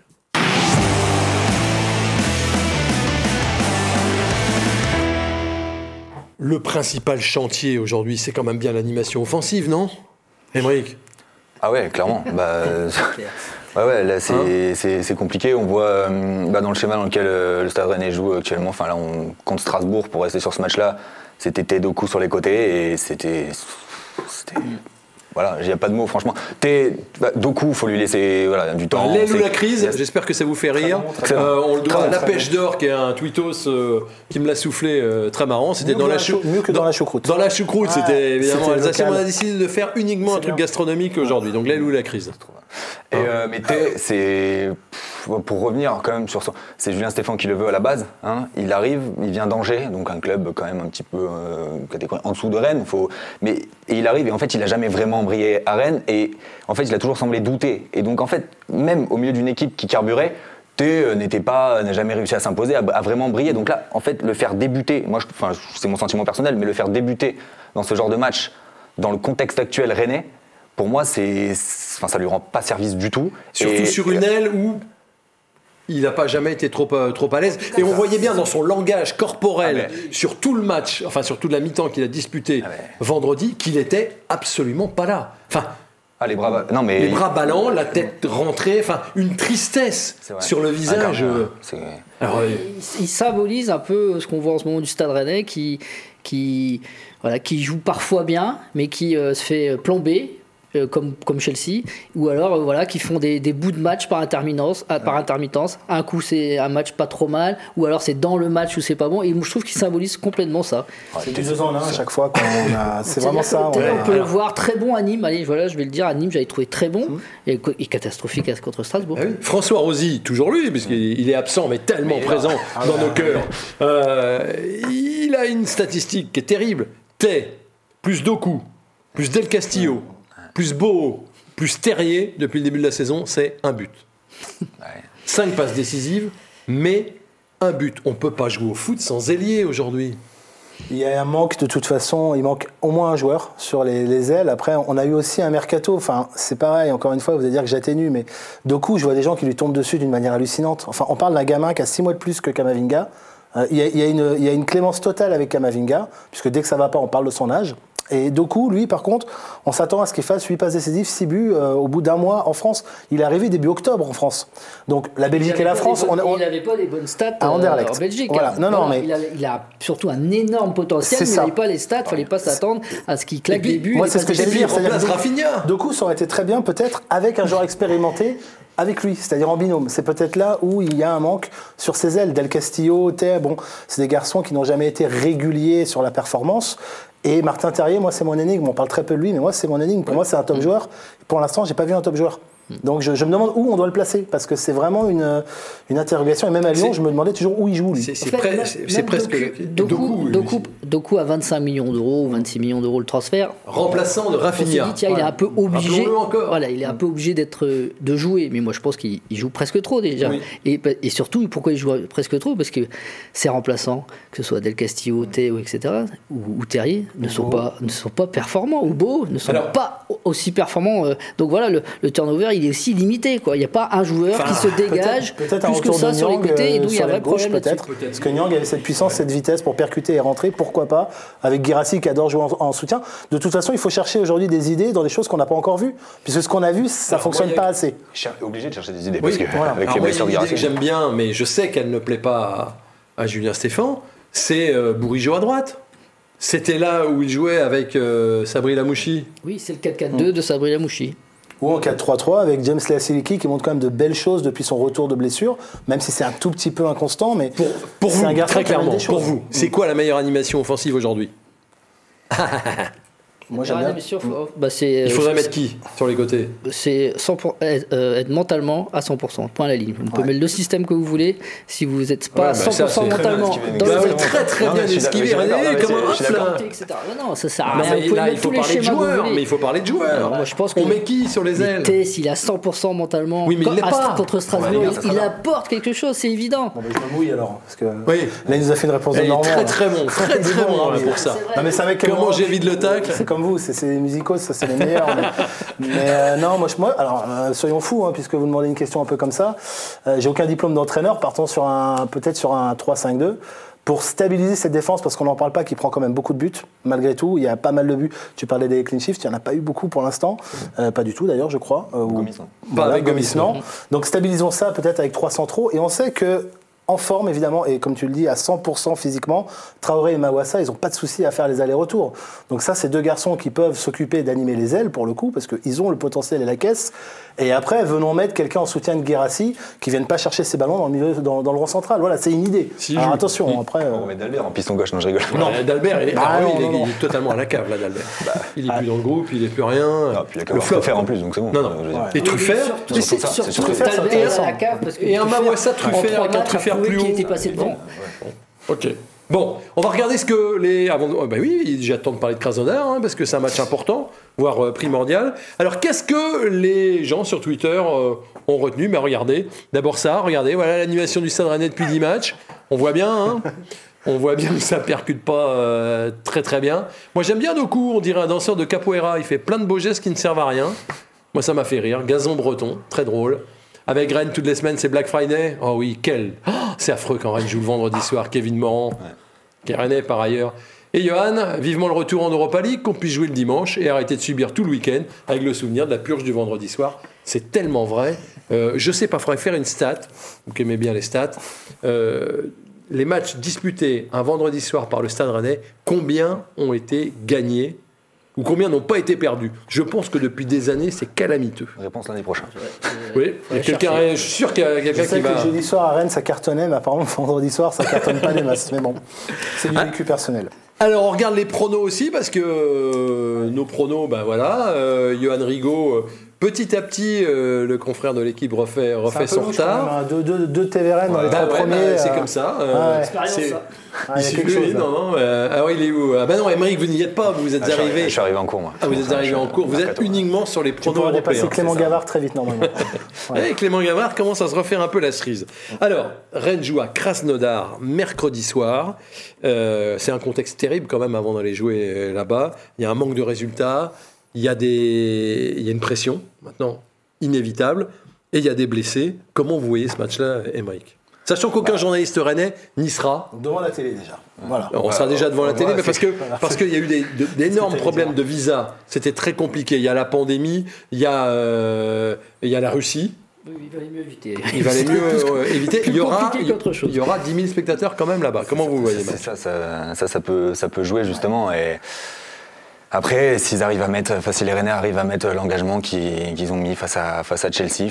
Le principal chantier aujourd'hui, c'est quand même bien l'animation offensive, non? Émeric?
Ah ouais, clairement. [LAUGHS] bah, [LAUGHS] ouais, ouais, là c'est c'est compliqué. On voit euh, bah, dans le schéma dans lequel euh, le Stade Rennais joue actuellement, enfin là on contre Strasbourg pour rester sur ce match-là, c'était Tedoku sur les côtés et c'était. Voilà, il n'y a pas de mots franchement. T'es- bah, Doku, faut lui laisser voilà, du temps.
L'aile ou la crise, j'espère que ça vous fait rire.
bon, très
bon.
Euh, on le doit à la pêche d'or, qui est un tweetos euh, qui me l'a soufflé euh, très marrant. C'était dans la chou-
mieux que dans la choucroute.
Dans la choucroute, c'était évidemment alsacien. On a décidé de faire uniquement un truc
bien.
gastronomique aujourd'hui. Donc l'aile ou la crise.
Et, euh, mais Thé, c'est pour revenir quand même sur c'est Julien Stéphane qui le veut à la base. hein. Il arrive, il vient d'Angers, donc un club quand même un petit peu euh, catégorie en dessous de Rennes. Faut, mais et il arrive et en fait il a jamais vraiment brillé à Rennes et en fait il a toujours semblé douter. Et donc en fait même au milieu d'une équipe qui carburait. Thé euh, n'était pas, n'a jamais réussi à s'imposer, à, à vraiment briller. Donc là, en fait, le faire débuter, moi, enfin, c'est mon sentiment personnel, mais le faire débuter dans ce genre de match, dans le contexte actuel rennais, pour moi, c'est, enfin, ça lui rend pas service du tout.
Surtout
Et-
sur une aile où il n'a pas jamais été trop, euh, trop à l'aise. Et on voyait bien dans son langage corporel,
Ah
sur tout le match, enfin sur toute la mi-temps qu'il a disputé
Ah
vendredi, qu'il était absolument pas là. Enfin,
Ah, les bras. ba- Non, mais.
les bras ballants, la tête rentrée, enfin une tristesse sur le visage. euh. Alors, euh,
il, il symbolise un peu ce qu'on voit en ce moment du Stade Rennais qui, qui, voilà, qui joue parfois bien, mais qui euh, se fait plomber. Euh, comme, comme Chelsea, ou alors euh, voilà, qui font des, des bouts de match par intermittence, par intermittence. Un coup c'est un match pas trop mal, ou alors c'est dans le match où c'est pas bon. Et je trouve qu'il symbolise complètement ça.
C'est du deux ans un à chaque fois. a- [LAUGHS] C'est vraiment ça. Ouais.
On peut le voir très bon à Nîmes. Allez, voilà, je vais le dire. À Nîmes, j'avais trouvé très bon et, et catastrophique contre Strasbourg.
ah oui. François Rosy, toujours lui, puisqu'il il est absent, mais tellement présent dans nos cœurs. Euh, il a une statistique qui est terrible. T, plus Doku, plus Del Castillo, plus Beau, plus Terrier, depuis le début de la saison, c'est un but.
Ouais.
Cinq passes décisives, mais un but. On peut pas jouer au foot sans ailier aujourd'hui.
Il y a un manque de toute façon, il manque au moins un joueur sur les, les ailes. Après, on a eu aussi un mercato. Enfin, c'est pareil, encore une fois, vous allez dire que j'atténue, mais Doku, je vois des gens qui lui tombent dessus d'une manière hallucinante. Enfin, on parle d'un gamin qui a 6 mois de plus que Kamavinga. Euh, il, y a, il y a une, il y a une clémence totale avec Kamavinga, puisque dès que ça va pas, on parle de son âge. Et Doku, lui, par contre, on s'attend à ce qu'il fasse 8 passes décisives, 6 buts euh, au bout d'un mois en France. Il est arrivé début octobre en France. Donc la Belgique et la France, on, on-
il n'avait pas les bonnes stats
À
euh,
Anderlecht.
en Belgique.
Voilà.
hein.
Non, non, mais-
il, a, il a surtout un énorme potentiel, mais il n'avait pas les stats. Il fallait pas s'attendre à ce qu'il claque
puis,
des buts.
moi, c'est ce que j'allais
puis,
dire, c'est-à-dire. Doku, ça aurait été très bien peut-être avec un joueur expérimenté avec lui, c'est-à-dire en binôme. C'est peut-être là où il y a un manque sur ses ailes. Del Castillo, Thé, bon, c'est des garçons qui n'ont jamais été réguliers sur la performance. Et Martin Terrier, moi, c'est mon énigme. On parle très peu de lui, mais moi, c'est mon énigme. Pour moi, c'est un top joueur. Pour l'instant, j'ai pas vu un top joueur. Donc, je, je me demande où on doit le placer, parce que c'est vraiment une, une interrogation. Et même à Lyon, je me demandais toujours où il joue, lui.
C'est presque.
Doku, Doku. Doku, Doku à 25 millions d'euros, 26 millions d'euros le transfert.
Remplaçant de Rafinha.
dit, tiens, il est un peu obligé. Voilà, il est un peu obligé d'être de jouer. Mais moi, je pense qu'il il joue presque trop déjà.
Oui.
Et, et surtout, pourquoi il joue presque trop? Parce que ses remplaçants, que ce soit Del Castillo, Théo, etc., ou, ou Terrier, ne sont pas ne sont pas performants. Ou Beau ne sont
Alors-
pas aussi performants. euh. donc voilà, le, le turnover, il est aussi limité. Quoi. Il n'y a pas un joueur
Enfin,
qui se dégage
peut
plus que ça sur les côtés. Et
euh,
d'où il y a
sur
un
la
vrai
gauche,
problème
peut-être.
Peut-être.
Parce que Nyang avait cette puissance, cette vitesse pour percuter et rentrer, pourquoi pas Avec Girassi qui adore jouer en, en soutien. De toute façon, il faut chercher aujourd'hui des idées dans des choses qu'on n'a pas encore vues. Puisque ce qu'on a vu, ça
Alors,
fonctionne
moi, il y a-
pas assez.
Cher- Obligé de chercher des idées
Oui,
parce que
voilà.
avec
Alors
les
il
blessures de
j'aime bien, mais je sais qu'elle ne plaît pas à, à Julien Stéphan, c'est euh, Bourigeau à droite. C'était là où il jouait avec euh, Sabri Lamouchi.
Oui, c'est le 4-4-2 de Sabri Lamouchi.
Ou en 4-3-3 avec James Leasiliki qui montre quand même de belles choses depuis son retour de blessure, même si c'est un tout petit peu inconstant. Mais
Pour, vous,
un
très clairement, pour vous, c'est quoi la meilleure animation offensive aujourd'hui? [LAUGHS]
Moi, j'aime bien.
sûr, faut- bah, c'est,
Il
euh,
faudrait
c'est-
mettre qui sur les côtés?
C'est 100 pour- être, euh, être mentalement à 100%, point à la ligne. Vous pouvez mettre le système que vous voulez, si vous n'êtes pas
Ouais,
à
bah,
100%
ça, c'est très bien
mentalement
esquivé,
dans
Bah
le
oui,
jeu,
très très bien esquivé.
c'est-.
Non, non, ça sert à rien.
il faut parler de joueurs, mais il faut parler de joueurs.
Alors, moi, je pense
On met qui sur les ailes?
Tess, il a 100% mentalement.
Oui, mais il
Quand-
l'est
à-
pas.
Contre Strasbourg, il, apporte quelque chose, c'est évident.
Bon, ben, je me mouille alors. Parce que
Oui.
là, il nous a fait une réponse de
Il est
Normand.
très très bon, très très
bon,
bon
hein,
hein, pour ça.
Non, mais c'est un mec comme
Comment j'évite le tacle
C'est comme vous, c'est les musicos, ça c'est les meilleurs. mais [LAUGHS] mais, euh, non, moi, je, moi alors euh, soyons fous, hein, puisque vous demandez une question un peu comme ça. Euh, J'ai aucun diplôme d'entraîneur, partons sur un peut-être sur un 3-5-2. pour stabiliser cette défense, parce qu'on n'en parle pas, qui prend quand même beaucoup de buts, malgré tout. Il y a pas mal de buts. Tu parlais des clean shifts, il n'y en a pas eu beaucoup pour l'instant. Euh, pas du tout d'ailleurs, je crois. Euh, ou-
Gomis, non.
Voilà,
avec
Gomis,
Gomis,
non. Donc stabilisons ça peut-être avec trois centraux. Et on sait que en forme évidemment, et comme tu le dis, à 100% physiquement, Traoré et Mawassa, ils n'ont pas de souci à faire les allers-retours. Donc ça, c'est deux garçons qui peuvent s'occuper d'animer les ailes pour le coup, parce qu'ils ont le potentiel et la caisse. Et après, venons mettre quelqu'un en soutien de Guérassi qui vienne pas chercher ses ballons dans le milieu, dans, dans le rond central. Voilà, c'est une idée.
S'il
Alors attention,
Il-
après. euh,
On met Dalbert en piston gauche, non je rigole.
Euh, D'Albert, il, est-
Bah
ah oui,
non,
il est-
non, non.
il est totalement à la cave, là, d'Albert. [LAUGHS] il est plus dans le groupe, il est plus rien.
Ah, puis il a
le flop.
Truffert en plus, donc c'est bon.
Non, non.
Je veux dire.
Et Truffert,
Surtout-
mais c'est-
ça,
surtout Truffert,
intéressant.
à la cave, parce que
Et un
Truffert,
Mawassa Truffert avec un Truffert plus haut.
était passé devant.
Ok. Bon, on va regarder ce que les. Oh, bah oui, j'attends de parler de Krasnodar, hein, parce que c'est un match important, voire euh, primordial. Alors, qu'est-ce que les gens sur Twitter euh, ont retenu? Bah, Regardez. D'abord ça, regardez, voilà l'animation du Stade Rennais depuis 10 matchs. On voit bien, hein On voit bien que ça percute pas euh, très très bien. Moi j'aime bien Doku, on dirait un danseur de capoeira. Il fait plein de beaux gestes qui ne servent à rien. Moi ça m'a fait rire. Gazon breton, très drôle. Avec Rennes toutes les semaines, c'est Black Friday. Oh oui, quel. Oh, c'est affreux quand Rennes joue le vendredi soir. Kevin Morand, par ailleurs. Et Johan, vivement le retour en Europa League, qu'on puisse jouer le dimanche et arrêter de subir tout le week-end avec le souvenir de la purge du vendredi soir. C'est tellement vrai. Euh, je sais pas, il faudrait faire une stat, vous qui aimez bien les stats. Euh, les matchs disputés un vendredi soir par le Stade Rennais, combien ont été gagnés ou combien n'ont pas été perdus Je pense que depuis des années, c'est calamiteux.
Réponse lundi prochain.
Oui, il y a quelqu'un, je suis sûr qu'il y a
Je
quelqu'un
sais
qui
que
va.
le jeudi soir à Rennes, ça cartonnait, mais apparemment, le [LAUGHS] vendredi soir, ça cartonne pas des masses. Mais bon, c'est
Ah.
du vécu personnel.
Alors on regarde les pronos aussi parce que euh, nos pronos, ben voilà, euh, Johan Rigaud, euh, petit à petit, euh, le confrère de l'équipe refait, son retard.
hein. Deux, deux, deux TVRN dans les
Bah ouais,
premiers.
bah, c'est
euh,
comme ça. euh,
ouais. Ah, il y a
il
quelque
suffit-
chose. là.
non, non, euh, ah ouais, il est où Ah bah non, Émeric, vous n'y êtes pas, vous êtes
Ah, je, suis arrivé, je suis arrivé en cours, moi.
Ah, vous êtes arrivé en cours. Vous êtes uniquement sur les
Tu
pronos
pourras dépasser
européens.
Clément Gavard très vite, normalement. [LAUGHS] Ouais.
Et Clément Gavard commence à se refaire un peu la cerise. Alors, Rennes joue à Krasnodar mercredi soir. Euh, c'est un contexte terrible quand même avant d'aller jouer là-bas. Il y a un manque de résultats. Il y a, des... il y a une pression maintenant inévitable. Et il y a des blessés. Comment vous voyez ce match-là, Emmerich Sachant qu'aucun journaliste rennais n'y sera.
Devant la télé, déjà. Voilà.
On sera déjà devant la télé,
voilà,
mais parce que
voilà.
parce qu'il y a eu des- de- d'énormes problèmes de visa. C'était très compliqué. Il y a la pandémie, il y a euh, il y a la Russie.
Il valait mieux éviter.
Il valait mieux [LAUGHS] euh, éviter. Il y aura
compliqué qu'autre chose.
il y aura 10 000 spectateurs quand même là-bas. Comment vous voyez
ça, ça, ça peut, ça peut jouer justement. Et après, s'ils arrivent à mettre, enfin, si les Rennais arrivent à mettre l'engagement qu'ils ont mis face à, Chelsea,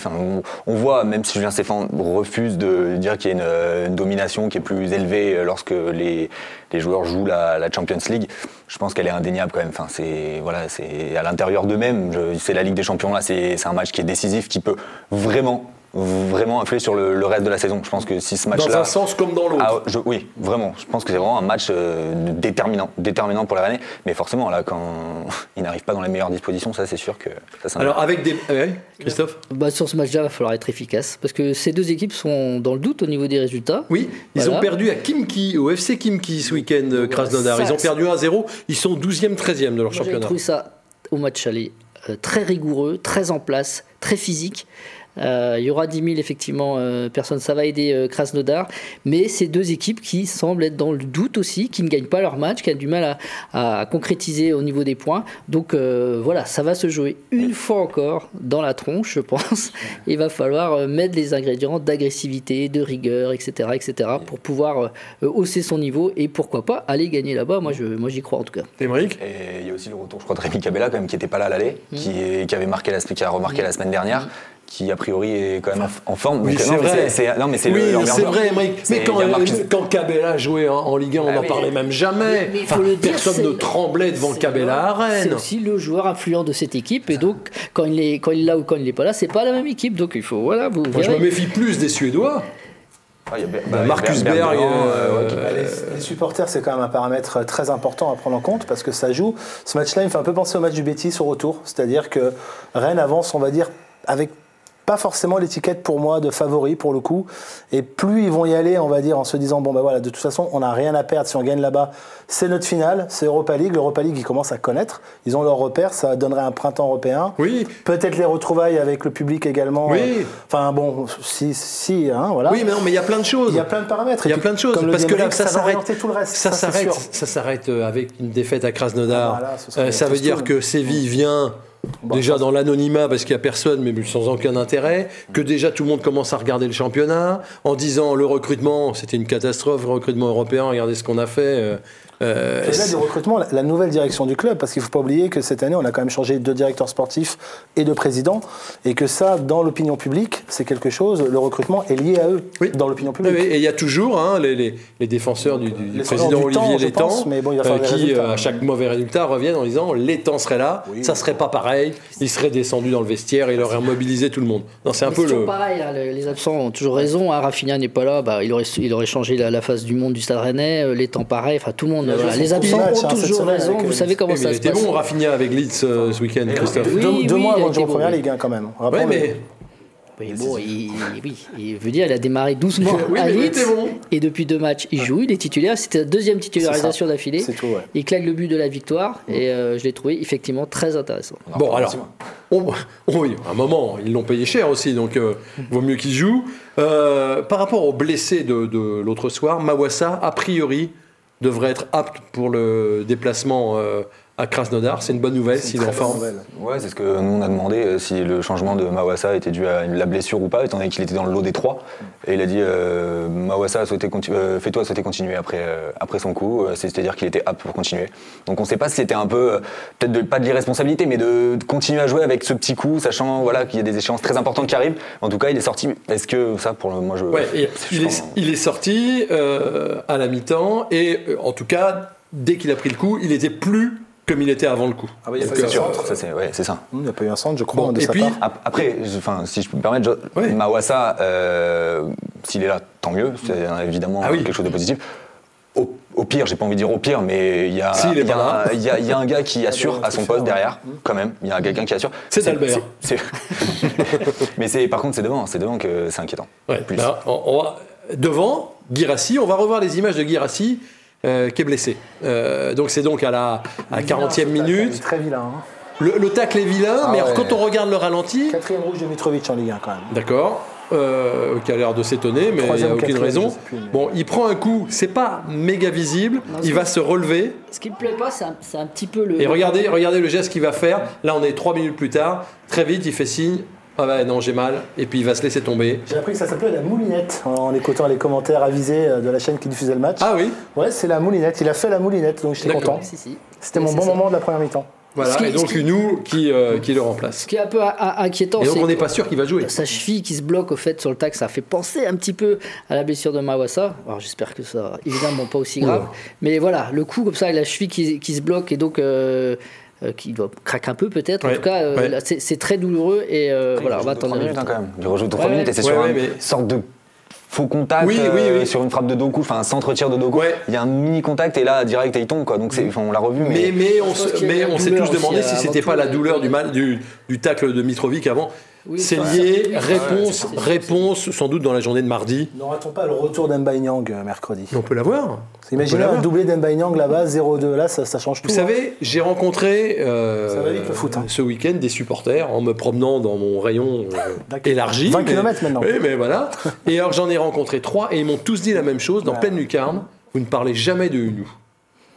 on, voit, même si Julien Stéphane refuse de dire qu'il y a une, euh, domination qui est plus élevée lorsque les, joueurs jouent la, Champions League, je pense qu'elle est indéniable quand même. Enfin, c'est voilà, à l'intérieur d'eux-mêmes. C'est la Ligue des Champions là, c'est un match qui est décisif, qui peut vraiment, vraiment influer sur le, le reste de la saison. Je pense que si ce match-là,
Dans un sens comme dans l'autre.
ah, oui, vraiment. Je pense que c'est vraiment un match euh, déterminant, déterminant pour les Rennais. Mais forcément, là, quand [LAUGHS] ils n'arrivent pas dans les meilleures dispositions, ça, c'est sûr que ça,
Alors avec des ouais, Christophe
Bah, sur ce match-là, il va falloir être efficace parce que ces deux équipes sont dans le doute au niveau des résultats.
Oui, ils
Voilà.
ont perdu à Kimki, au FC Kimki ce week-end, euh, Krasnodar.
ça,
Ils ont perdu 1-0. Ils sont 12e, 13e de leur
Moi,
championnat.
trouvé ça au match aller euh, très rigoureux, très en place, très physique. Euh, il y aura 10 000 effectivement euh, personnes, ça va aider euh, Krasnodar, mais ces deux équipes qui semblent être dans le doute aussi, qui ne gagnent pas leur match, qui ont du mal à, à concrétiser au niveau des points. Donc euh, voilà, ça va se jouer une fois encore dans la tronche, je pense. Il va falloir euh, mettre les ingrédients d'agressivité, de rigueur, etc., etc., pour pouvoir euh, hausser son niveau et pourquoi pas aller gagner là-bas. Moi, je, moi, j'y crois en tout cas.
Émeric
Et il y a aussi le retour, je crois, de Rémi Cabella, quand même, qui n'était pas là à l'aller,
Mmh.
qui, avait marqué la, qui a remarqué la semaine dernière, qui a priori est quand même en, en forme.
Oui, c'est
non, mais
vrai.
c'est- non, mais c'est
oui, c'est vrai.
C'est-
Mais quand,
Marcus-
quand Cabella jouait en, en Ligue 1, on
Bah
n'en parlait même jamais.
Mais- mais il faut
Enfin,
le dire,
personne ne tremblait devant Cabella à
vrai, C'est
Rennes.
aussi le joueur influent de cette équipe et donc quand il est quand il est là ou quand il n'est pas là, c'est pas la même équipe donc il faut voilà vous
Moi, je me méfie plus des Suédois.
Ah, il y a
Bah,
bah,
Marcus
Ber-
Berg, euh,
qui-
Bah, les, les supporters, c'est quand même un paramètre très important à prendre en compte parce que ça joue. Ce match-là, il me fait un peu penser au match du Betis au retour. C'est-à-dire que Rennes avance, on va dire, avec pas forcément l'étiquette pour moi de favori pour le coup. Et plus ils vont y aller, on va dire, en se disant bon ben voilà, de toute façon, on n'a rien à perdre si on gagne là-bas. C'est notre finale, c'est Europa League. L'Europa League, ils commencent à connaître. Ils ont leur repère, ça donnerait un printemps européen.
Oui.
Peut-être les retrouvailles avec le public également.
Oui.
Enfin bon, si, si, hein, voilà.
Oui, mais non, mais il y a plein de choses.
Il y a plein de paramètres.
Il y a plein de choses parce que là ça s'arrête ça s'arrête ça s'arrête euh, avec une défaite à Krasnodar.
Ah, voilà,
Euh, ça veut dire que Séville vient
Bon,
déjà dans l'anonymat parce qu'il n'y a personne mais sans aucun intérêt, que déjà tout le monde commence à regarder le championnat en disant le recrutement c'était une catastrophe, le recrutement européen, regardez ce qu'on a fait. Euh, euh,
Au-delà du recrutement, la, nouvelle direction du club, parce qu'il ne faut pas oublier que cette année, on a quand même changé de directeur sportif et de président, et que ça, dans l'opinion publique, c'est quelque chose, le recrutement est lié à eux,
Oui.
dans l'opinion
Oui,
publique.
oui, et il y a toujours hein, les, les- les défenseurs du, du- du
Les
président
du
Olivier Létang,
bon, des
qui, euh, à chaque mauvais résultat, reviennent en disant Létang serait là, ça serait pas pareil, il serait descendu dans le vestiaire et il aurait mobilisé tout le monde. Non, c'est un peu le.
pareil, hein, le- les absents ont toujours raison. Hein, Rafinha n'est pas là, bah, il, aurait, il aurait changé la, la face du monde du Stade Rennais, euh, les temps pareils, enfin tout le monde. Voilà. Les absents
match,
ont toujours raison. Vous savez comment
mais
ça
il
se
était
passe.
bon, Rafinha avec Leeds euh, ce week-end, Christophe.
Oui,
deux,
oui,
mois avant de jouer en première ligue, hein, quand même. Rappelons-le.
mais
Oui, bon, il, oui, il veut dire, il a démarré doucement [LAUGHS]
Oui,
à Leeds,
était bon.
et depuis deux matchs, il joue, il est titulaire. C'était la deuxième titularisation d'affilée.
C'est tout, ouais.
Il claque le but de la victoire, et euh, je l'ai trouvé effectivement très intéressant.
Bon, alors, on- oui, à un moment, ils l'ont payé cher aussi, donc euh, vaut mieux qu'ils jouent. Euh, par rapport aux blessés de, de l'autre soir, Mawassa, a priori, devrait être apte pour le déplacement euh, à Krasnodar. C'est une bonne nouvelle s'il est en forme.
nouvelle.
Ouais, c'est ce que nous on a demandé euh, si le changement de Mawassa était dû à la blessure ou pas, étant donné qu'il était dans le lot des trois. Et il a dit euh, Mawassa a souhaité euh, Fais-toi souhaiter continuer après, euh, après son coup, euh, c'est-à-dire qu'il était apte pour continuer. Donc on ne sait pas si c'était un peu, euh, peut-être de, pas de l'irresponsabilité, mais de, de continuer à jouer avec ce petit coup, sachant voilà, qu'il y a des échéances très importantes qui arrivent. En tout cas, il est sorti. Est-ce que ça, pour le, moi, je.
Ouais, et
je
il, est,
pense-
il est sorti euh, à la mi-temps et euh, en tout cas, dès qu'il a pris le coup, il était plus comme il était avant le coup.
Ah oui, il y a pas eu un
sûr,
centre.
ça, c'est ouais, c'est ça.
Il n'y a pas eu un centre, je crois,
Bon,
de
et
sa
puis-
part.
Après, je- enfin, si je peux me permettre, je-
Ouais.
Mawassa, euh, s'il est là, tant mieux. C'est euh, évidemment
Ah oui.
quelque chose de positif. Au, au pire, j'ai pas envie de dire au pire, mais il y a, y un- il y a- il y a un gars qui [LAUGHS] assure
doit
à son poste derrière, quand même. Il y a quelqu'un qui assure.
C'est Albert.
c'est- c'est- [LAUGHS] mais c'est par contre, c'est devant, c'est devant que c'est inquiétant.
Ouais,
Plus.
ben, on- on va- devant, Girassi, on va revoir les images de Girassi euh, qui est blessé. Euh, donc c'est donc à la à 40e
Il est
minute.
Très vilain. hein.
Le, le tacle est vilain,
Ah
mais alors,
ouais.
quand on regarde le ralenti,
Quatrième rouge de Mitrovic en Ligue 1 quand même.
d'accord, euh, qui a l'air de s'étonner, mais il n'y a aucune raison.
plus, mais-
Bon, il prend un coup, c'est pas méga visible, il va se relever.
Ce qui me plaît pas, c'est un, c'est un petit peu le.
Et regardez, regardez le geste qu'il va faire. Là, on est trois minutes plus tard. Très vite, il fait signe. Ah ouais, non, j'ai mal. Et puis il va se laisser tomber.
J'ai appris que ça s'appelait la moulinette en écoutant les commentaires avisés euh, de la chaîne qui diffusait le match.
Ah oui,
Ouais, c'est la moulinette. Il a fait la moulinette, donc j'étais content.
Si, si.
C'était mon bon
ça.
moment de la première mi-temps.
voilà.
Qui-
Et donc
qui-
nous qui, euh, qui le remplace.
Ce qui est un peu a- a- inquiétant,
Et donc on n'est pas sûr qu'il va jouer.
sa cheville qui se bloque au fait sur le tac, ça fait penser un petit peu à la blessure de Mawassa. Alors j'espère que ça, évidemment, pas aussi grave. Mais voilà, le coup comme ça, et la cheville qui, qui se bloque et donc euh, qui doit craquer un peu peut-être.
Ouais,
En tout cas, euh,
ouais.
là, c'est c'est très douloureux et euh, voilà, on va attendre
minutes hein, quand même. Il rejoue de 3
Ouais,
minutes et c'est
ouais,
sur
ouais,
une
mais-
sorte de faux contact
Oui, oui,
euh,
oui.
sur une frappe de Doku, enfin un centre-tir de Doku.
Ouais.
Il y a un mini contact et là direct et il tombe quoi. Donc c'est, enfin, on l'a revu,
Mais,
mais,
mais on, s'est tous demandé
aussi,
si c'était pas la
euh,
douleur du, mal, du, du tacle de Mitrovic avant.
Oui,
c'est lié,
ça.
réponse,
Ouais,
réponse sans doute dans la journée de mardi.
N'aura-t-on pas le retour d'Emba Nyang euh, mercredi
On peut l'avoir.
Imaginez un doublé d'Emba Nyang là-bas, 0-2. Là, ça, ça change tout.
Vous
hein.
savez, j'ai rencontré euh,
vite, foot, hein.
ce week-end des supporters en me promenant dans mon rayon euh, élargi.
20
mais-
kilomètres maintenant.
Oui, mais voilà. [LAUGHS] Et alors j'en ai rencontré trois et ils m'ont tous dit la même chose. Dans
Ouais.
pleine lucarne, vous ne parlez jamais de Unou.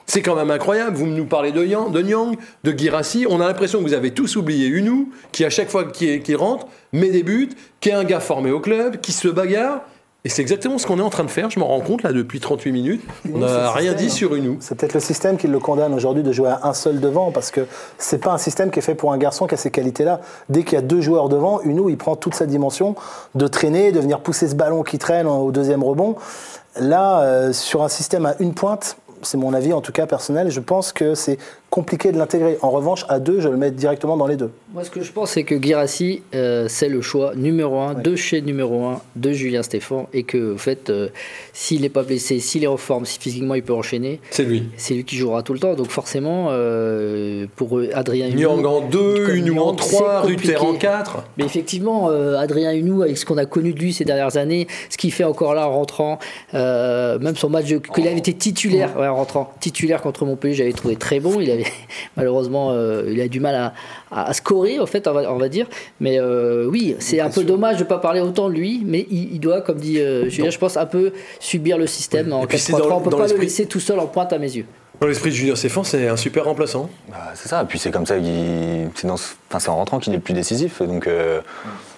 C'est quand même incroyable. Vous nous parlez de Yang, de Nyang, de Girassi. On a l'impression que vous avez tous oublié Unou, qui à chaque fois qu'il rentre, met des buts, qui est un gars formé au club, qui se bagarre. Et c'est exactement ce qu'on est en train de faire. Je m'en rends compte là depuis 38 minutes. On
Unou,
n'a rien
système.
dit sur Unou.
C'est peut-être le système qui le condamne aujourd'hui de jouer à un seul devant parce que c'est pas un système qui est fait pour un garçon qui a ces qualités-là. Dès qu'il y a deux joueurs devant, Uno il prend toute sa dimension de traîner, de venir pousser ce ballon qui traîne au deuxième rebond. Là, euh, sur un système à une pointe, c'est mon avis en tout cas personnel, je pense que c'est compliqué de l'intégrer. En revanche, à deux, je le mets directement dans les deux.
Moi, ce que je pense, c'est que Girassi, euh, c'est le choix numéro un, de chez numéro un, de Julien Stéphan, et que, en fait, euh, s'il n'est pas blessé, s'il est en forme, si physiquement il peut enchaîner,
C'est lui.
c'est lui qui jouera tout le temps. Donc, forcément, euh, pour euh, Adrien Hunou-
Nyang en 2,
comme
Unou en
Nyang,
3,
c'est
Ruther en
compliqué.
4.
Mais effectivement, euh, Adrien Hunou, avec ce qu'on a connu de lui ces dernières années, ce qu'il fait encore là en rentrant, euh, même son match qu'il avait été titulaire, ouais, en rentrant titulaire contre Montpellier, j'avais trouvé très bon. Il avait [LAUGHS] malheureusement, euh, il a du mal à, à- à scorer en fait, on va, on va dire. Mais euh, oui, c'est un peu dommage de pas parler autant de lui, mais il, il doit, comme dit euh, Julien, je pense un peu subir le système en
Et puis
4
c'est dans-
On peut
dans
pas le laisser tout seul en pointe à mes yeux.
Dans l'esprit de Julien Stéphane, c'est un super remplaçant.
Bah, c'est ça, et puis c'est comme ça qu'il. C'est ce- enfin, en rentrant qu'il est le plus décisif. Donc, euh,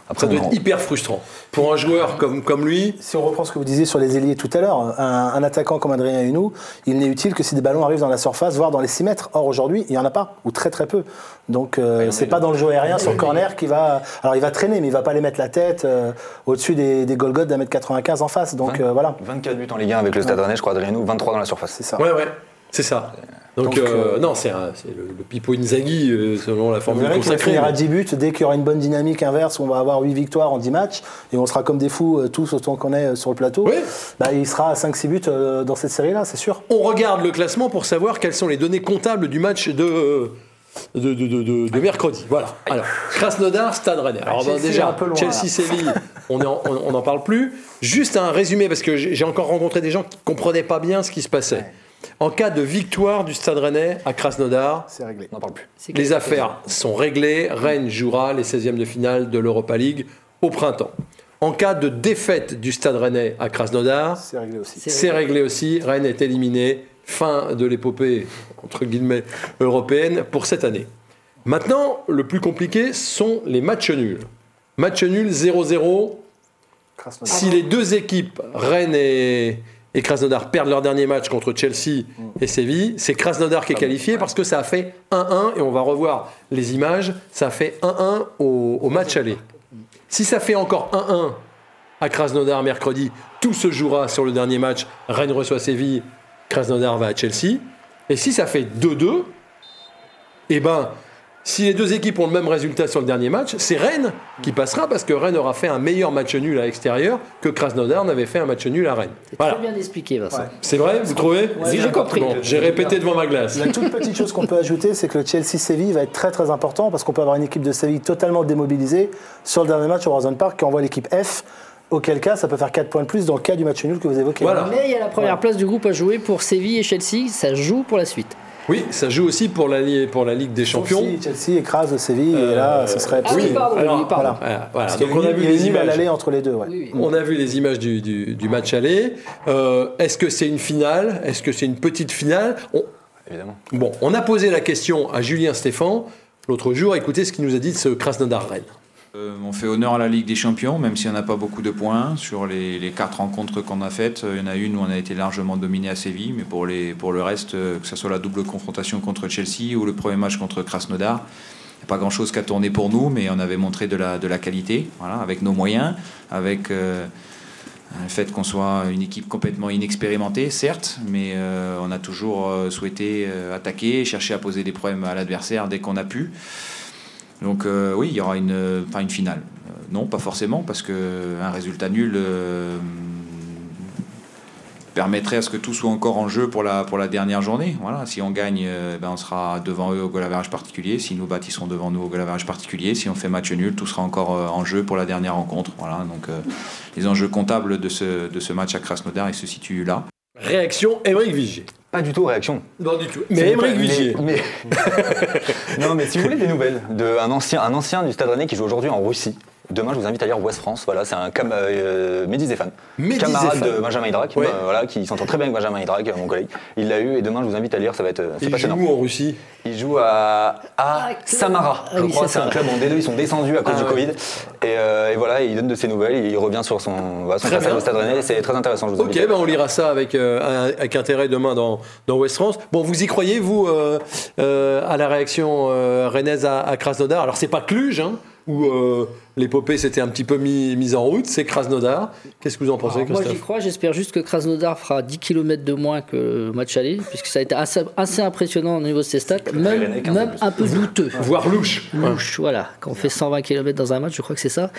après,
Ça doit être hyper frustrant. Pour un joueur comme, comme lui,
Si on reprend ce que vous disiez sur les ailiers tout à l'heure, un, un attaquant comme Adrien Hunou, il n'est utile que si des ballons arrivent dans la surface, voire dans les 6 mètres. Or, aujourd'hui, il n'y en a pas, ou très très peu. Donc, euh, c'est pas dans le jeu aérien sur le corner qui va. Alors, il va traîner, mais il va pas aller mettre la tête euh, au-dessus des, des Golgoth d'un mètre 95 en face. Donc, euh, voilà.
24 buts en Ligue 1 avec le Stade Rennais, je crois, Adrien Hunou, 23 dans la surface.
C'est ça.
ouais, ouais, c'est ça. Donc, euh,
euh,
non, c'est le, le Pipo Inzaghi, euh, selon la formule consacrée.
finir à 10 buts dès qu'il y aura une bonne dynamique inverse on va avoir 8 victoires en 10 matchs et on sera comme des fous tous autant qu'on est sur le plateau.
Oui.
Bah, il sera à 5-6 buts dans cette série-là, c'est sûr.
On regarde le classement pour savoir quelles sont les données comptables du match de, de, de, de- de- de mercredi. Voilà. Alors, Krasnodar, Stade Rennais. Alors, ben,
Chelsea est
déjà,
loin,
Chelsea-Séville, on n'en parle plus. Juste un résumé, parce que j'ai j'ai encore rencontré des gens qui ne comprenaient pas bien ce qui se passait. En cas de victoire du Stade Rennais à Krasnodar,
C'est réglé.
On n'en parle plus.
Les affaires sont réglées. Rennes jouera les 16e de finale de l'Europa League au printemps. En cas de défaite du Stade Rennais à Krasnodar,
C'est réglé aussi.
C'est
réglé aussi. Rennes est éliminé. Fin de l'épopée, entre guillemets, européenne pour cette année. Maintenant, le plus compliqué sont les matchs nuls. Match nul 0-0.
Krasnodar.
Si les deux équipes, Rennes et, et Krasnodar, perdent leur dernier match contre Chelsea et Séville, c'est Krasnodar qui est qualifié parce que ça a fait 1-1 et on va revoir les images. Ça a fait 1-1 au, au match aller. Si ça fait encore 1-1 à Krasnodar mercredi, tout se jouera sur le dernier match. Rennes reçoit Séville, Krasnodar va à Chelsea. Et si ça fait 2-2, eh ben, si les deux équipes ont le même résultat sur le dernier match, c'est Rennes qui passera parce que Rennes aura fait un meilleur match nul à l'extérieur que Krasnodar n'avait fait un match nul à Rennes.
C'est
Voilà.
très bien expliqué, Vincent.
Ouais.
C'est vrai, vous trouvez
Oui, j'ai compris.
Bon, j'ai répété devant ma glace.
La toute petite chose qu'on peut ajouter, c'est que le Chelsea-Séville va être très très important parce qu'on peut avoir une équipe de Séville totalement démobilisée sur le dernier match au Horizon Park qui envoie l'équipe F. Auquel cas, ça peut faire 4 points de plus dans le cas du match nul que vous évoquez.
Voilà.
Mais il y a la première place du groupe à jouer pour Séville et Chelsea. Ça joue pour la suite.
Oui, ça joue aussi pour la, pour la Ligue des Champions.
Si Chelsea écrase Séville et là, ce serait.
Ah oui, pardon,
alors,
pardon.
Voilà, voilà.
Qu'il y
Donc on a vu les images.
l'aller entre les deux. ouais.
Oui, oui.
On a vu les images du, du- du match aller. Euh, Est-ce que c'est une finale? Est-ce que c'est une petite finale? On-
Évidemment.
Bon, on a posé la question à Julien Stéphan l'autre jour. Écoutez ce qu'il nous a dit de ce Krasnodar-Rennes.
Euh, on fait honneur à la Ligue des Champions, même si on n'a pas beaucoup de points. Sur les, quatre rencontres qu'on a faites, euh, il y en a une où on a été largement dominé à Séville, mais pour, le reste, euh, que ce soit la double confrontation contre Chelsea ou le premier match contre Krasnodar, il n'y a pas grand-chose qu'à tourner pour nous, mais on avait montré de la, qualité, voilà, avec nos moyens, avec le fait qu'on soit une équipe complètement inexpérimentée, certes, mais on a toujours souhaité attaquer, chercher à poser des problèmes à l'adversaire dès qu'on a pu. Donc euh, oui, il y aura une, euh, une finale. Euh, non, pas forcément, parce que un résultat nul permettrait à ce que tout soit encore en jeu pour la, pour la dernière journée. Voilà, si on gagne, ben, on sera devant eux au goal particulier. Si nous battent, ils seront devant nous au goal particulier. Si on fait match nul, tout sera encore en jeu pour la dernière rencontre. Voilà, donc les enjeux comptables de ce, de ce match à Krasnodar, ils se situent là.
Réaction Émeric Vigier.
Pas du tout réaction.
Non du tout. Mais Émeric Vigier.
mais- non, mais si vous voulez des nouvelles d'un ancien, un ancien du Stade Rennais qui joue aujourd'hui en Russie. Demain, je vous invite à lire Ouest France. Voilà, c'est un cam euh, Mehdi Zéphane,
Mehdi
camarade de Benjamin Hydrac,
Ouais.
bah, voilà, qui s'entend très bien avec Benjamin Hydrac, euh, mon collègue. Il l'a eu et demain, je vous invite à lire. Ça va être, euh, c'est
Il joue
passionnant.
où en Russie
Il joue à, à Samara,
Ah
je
oui,
crois.
c'est
un club en D2. Ils sont descendus à cause
Ah
du
ouais.
Covid. Et, euh, et voilà, il donne de ses nouvelles. Il revient sur son, voilà, son
Très
passage
bien.
au Stade Rennais. C'est très intéressant. Je vous
Ok, ben on lira ça avec, euh, avec intérêt demain dans, dans West France. Bon, vous y croyez, vous, euh, euh, à la réaction euh, rennaise à, à Krasnodar? Alors, c'est pas Cluj, hein, où euh, l'épopée s'était un petit peu mis- mise en route, c'est Krasnodar. Qu'est-ce que vous en pensez,
Alors, moi j'y crois, j'espère juste que Krasnodar fera 10 km de moins que le match aller, puisque ça a été assez, assez impressionnant au niveau de ses stats, même,
Pyrénées, 15
même un peu douteux.
Voire louche.
Louche, voilà. Quand on fait 120 km dans un match, je crois que c'est ça.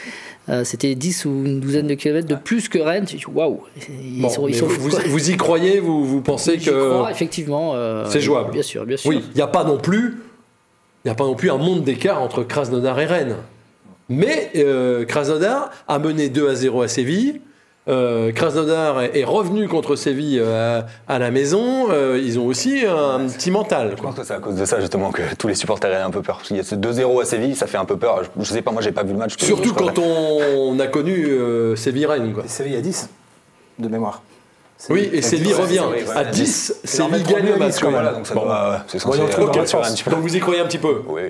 Euh, C'était 10 ou une douzaine de kilomètres de plus que Rennes. Waouh, ils
Bon,
sont, ils
mais
sont
vous, vous- y croyez Vous, vous pensez que
crois, effectivement. euh,
c'est jouable
Bien sûr, bien sûr.
Oui, il n'y a pas non plus, il y a pas non plus un monde d'écart entre Krasnodar et Rennes. Mais euh, Krasnodar a mené 2 à 0 à Séville. Euh, Krasnodar est revenu contre Séville euh, à, la maison. Euh, ils ont aussi un petit mental.
Je
quoi.
pense que c'est à cause de ça justement que tous les supporters aient un peu peur. Parce qu'il y a ce 2-0 à Séville, ça fait un peu peur. Je, je sais pas, moi j'ai pas vu le match.
Surtout quand on a connu euh, Séville-Rennes.
Séville à 10, de mémoire.
Oui, et Séville revient. À
à
10,
en
Séville gagne le match.
10
quand
quand
même.
Voilà, donc ça
Bon.
doit, c'est censé euh.
Donc vous y croyez un petit peu
Oui,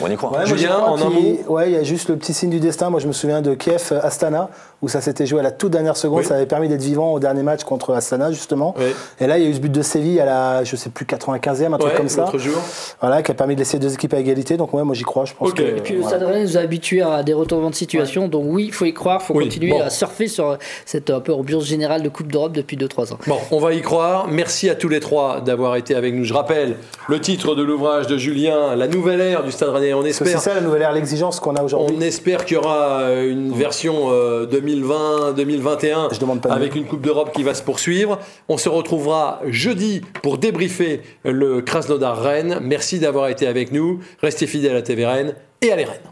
on y croit.
Ouais,
Julien, en un mot
Ouais, il y a juste le petit signe du destin. Moi, je me souviens de Kiev euh, Astana, où ça s'était joué à la toute dernière seconde.
Oui.
Ça avait permis d'être vivant au dernier match contre Astana, justement.
Oui.
Et là, il y a eu ce but de Séville à la, je sais plus, 95e, un truc comme ça.
l'autre jour.
Voilà, qui a permis de laisser deux équipes à égalité. Donc, ouais, moi, j'y crois. Je pense
Ok.
que.
Et
Et puis le
voilà.
Stade Rennais nous a habitués à des retournements de situation, donc oui, il faut y croire, il faut
Oui,
continuer
bon.
à surfer sur cette un peu ambiance générale de Coupe d'Europe depuis 2-3 ans.
Bon, on va y croire. Merci à tous les trois d'avoir été avec nous. Je rappelle le titre de l'ouvrage de Julien, La nouvelle ère du Stade On
que c'est
espère,
ça la nouvelle ère, l'exigence qu'on a aujourd'hui.
on espère qu'il y aura euh, une version euh, 2020-2021
Je demande pas mieux.
avec une Coupe d'Europe qui va se poursuivre. On se retrouvera jeudi pour débriefer le Krasnodar Rennes. Merci d'avoir été avec nous. Restez fidèles à TV Rennes et allez Rennes.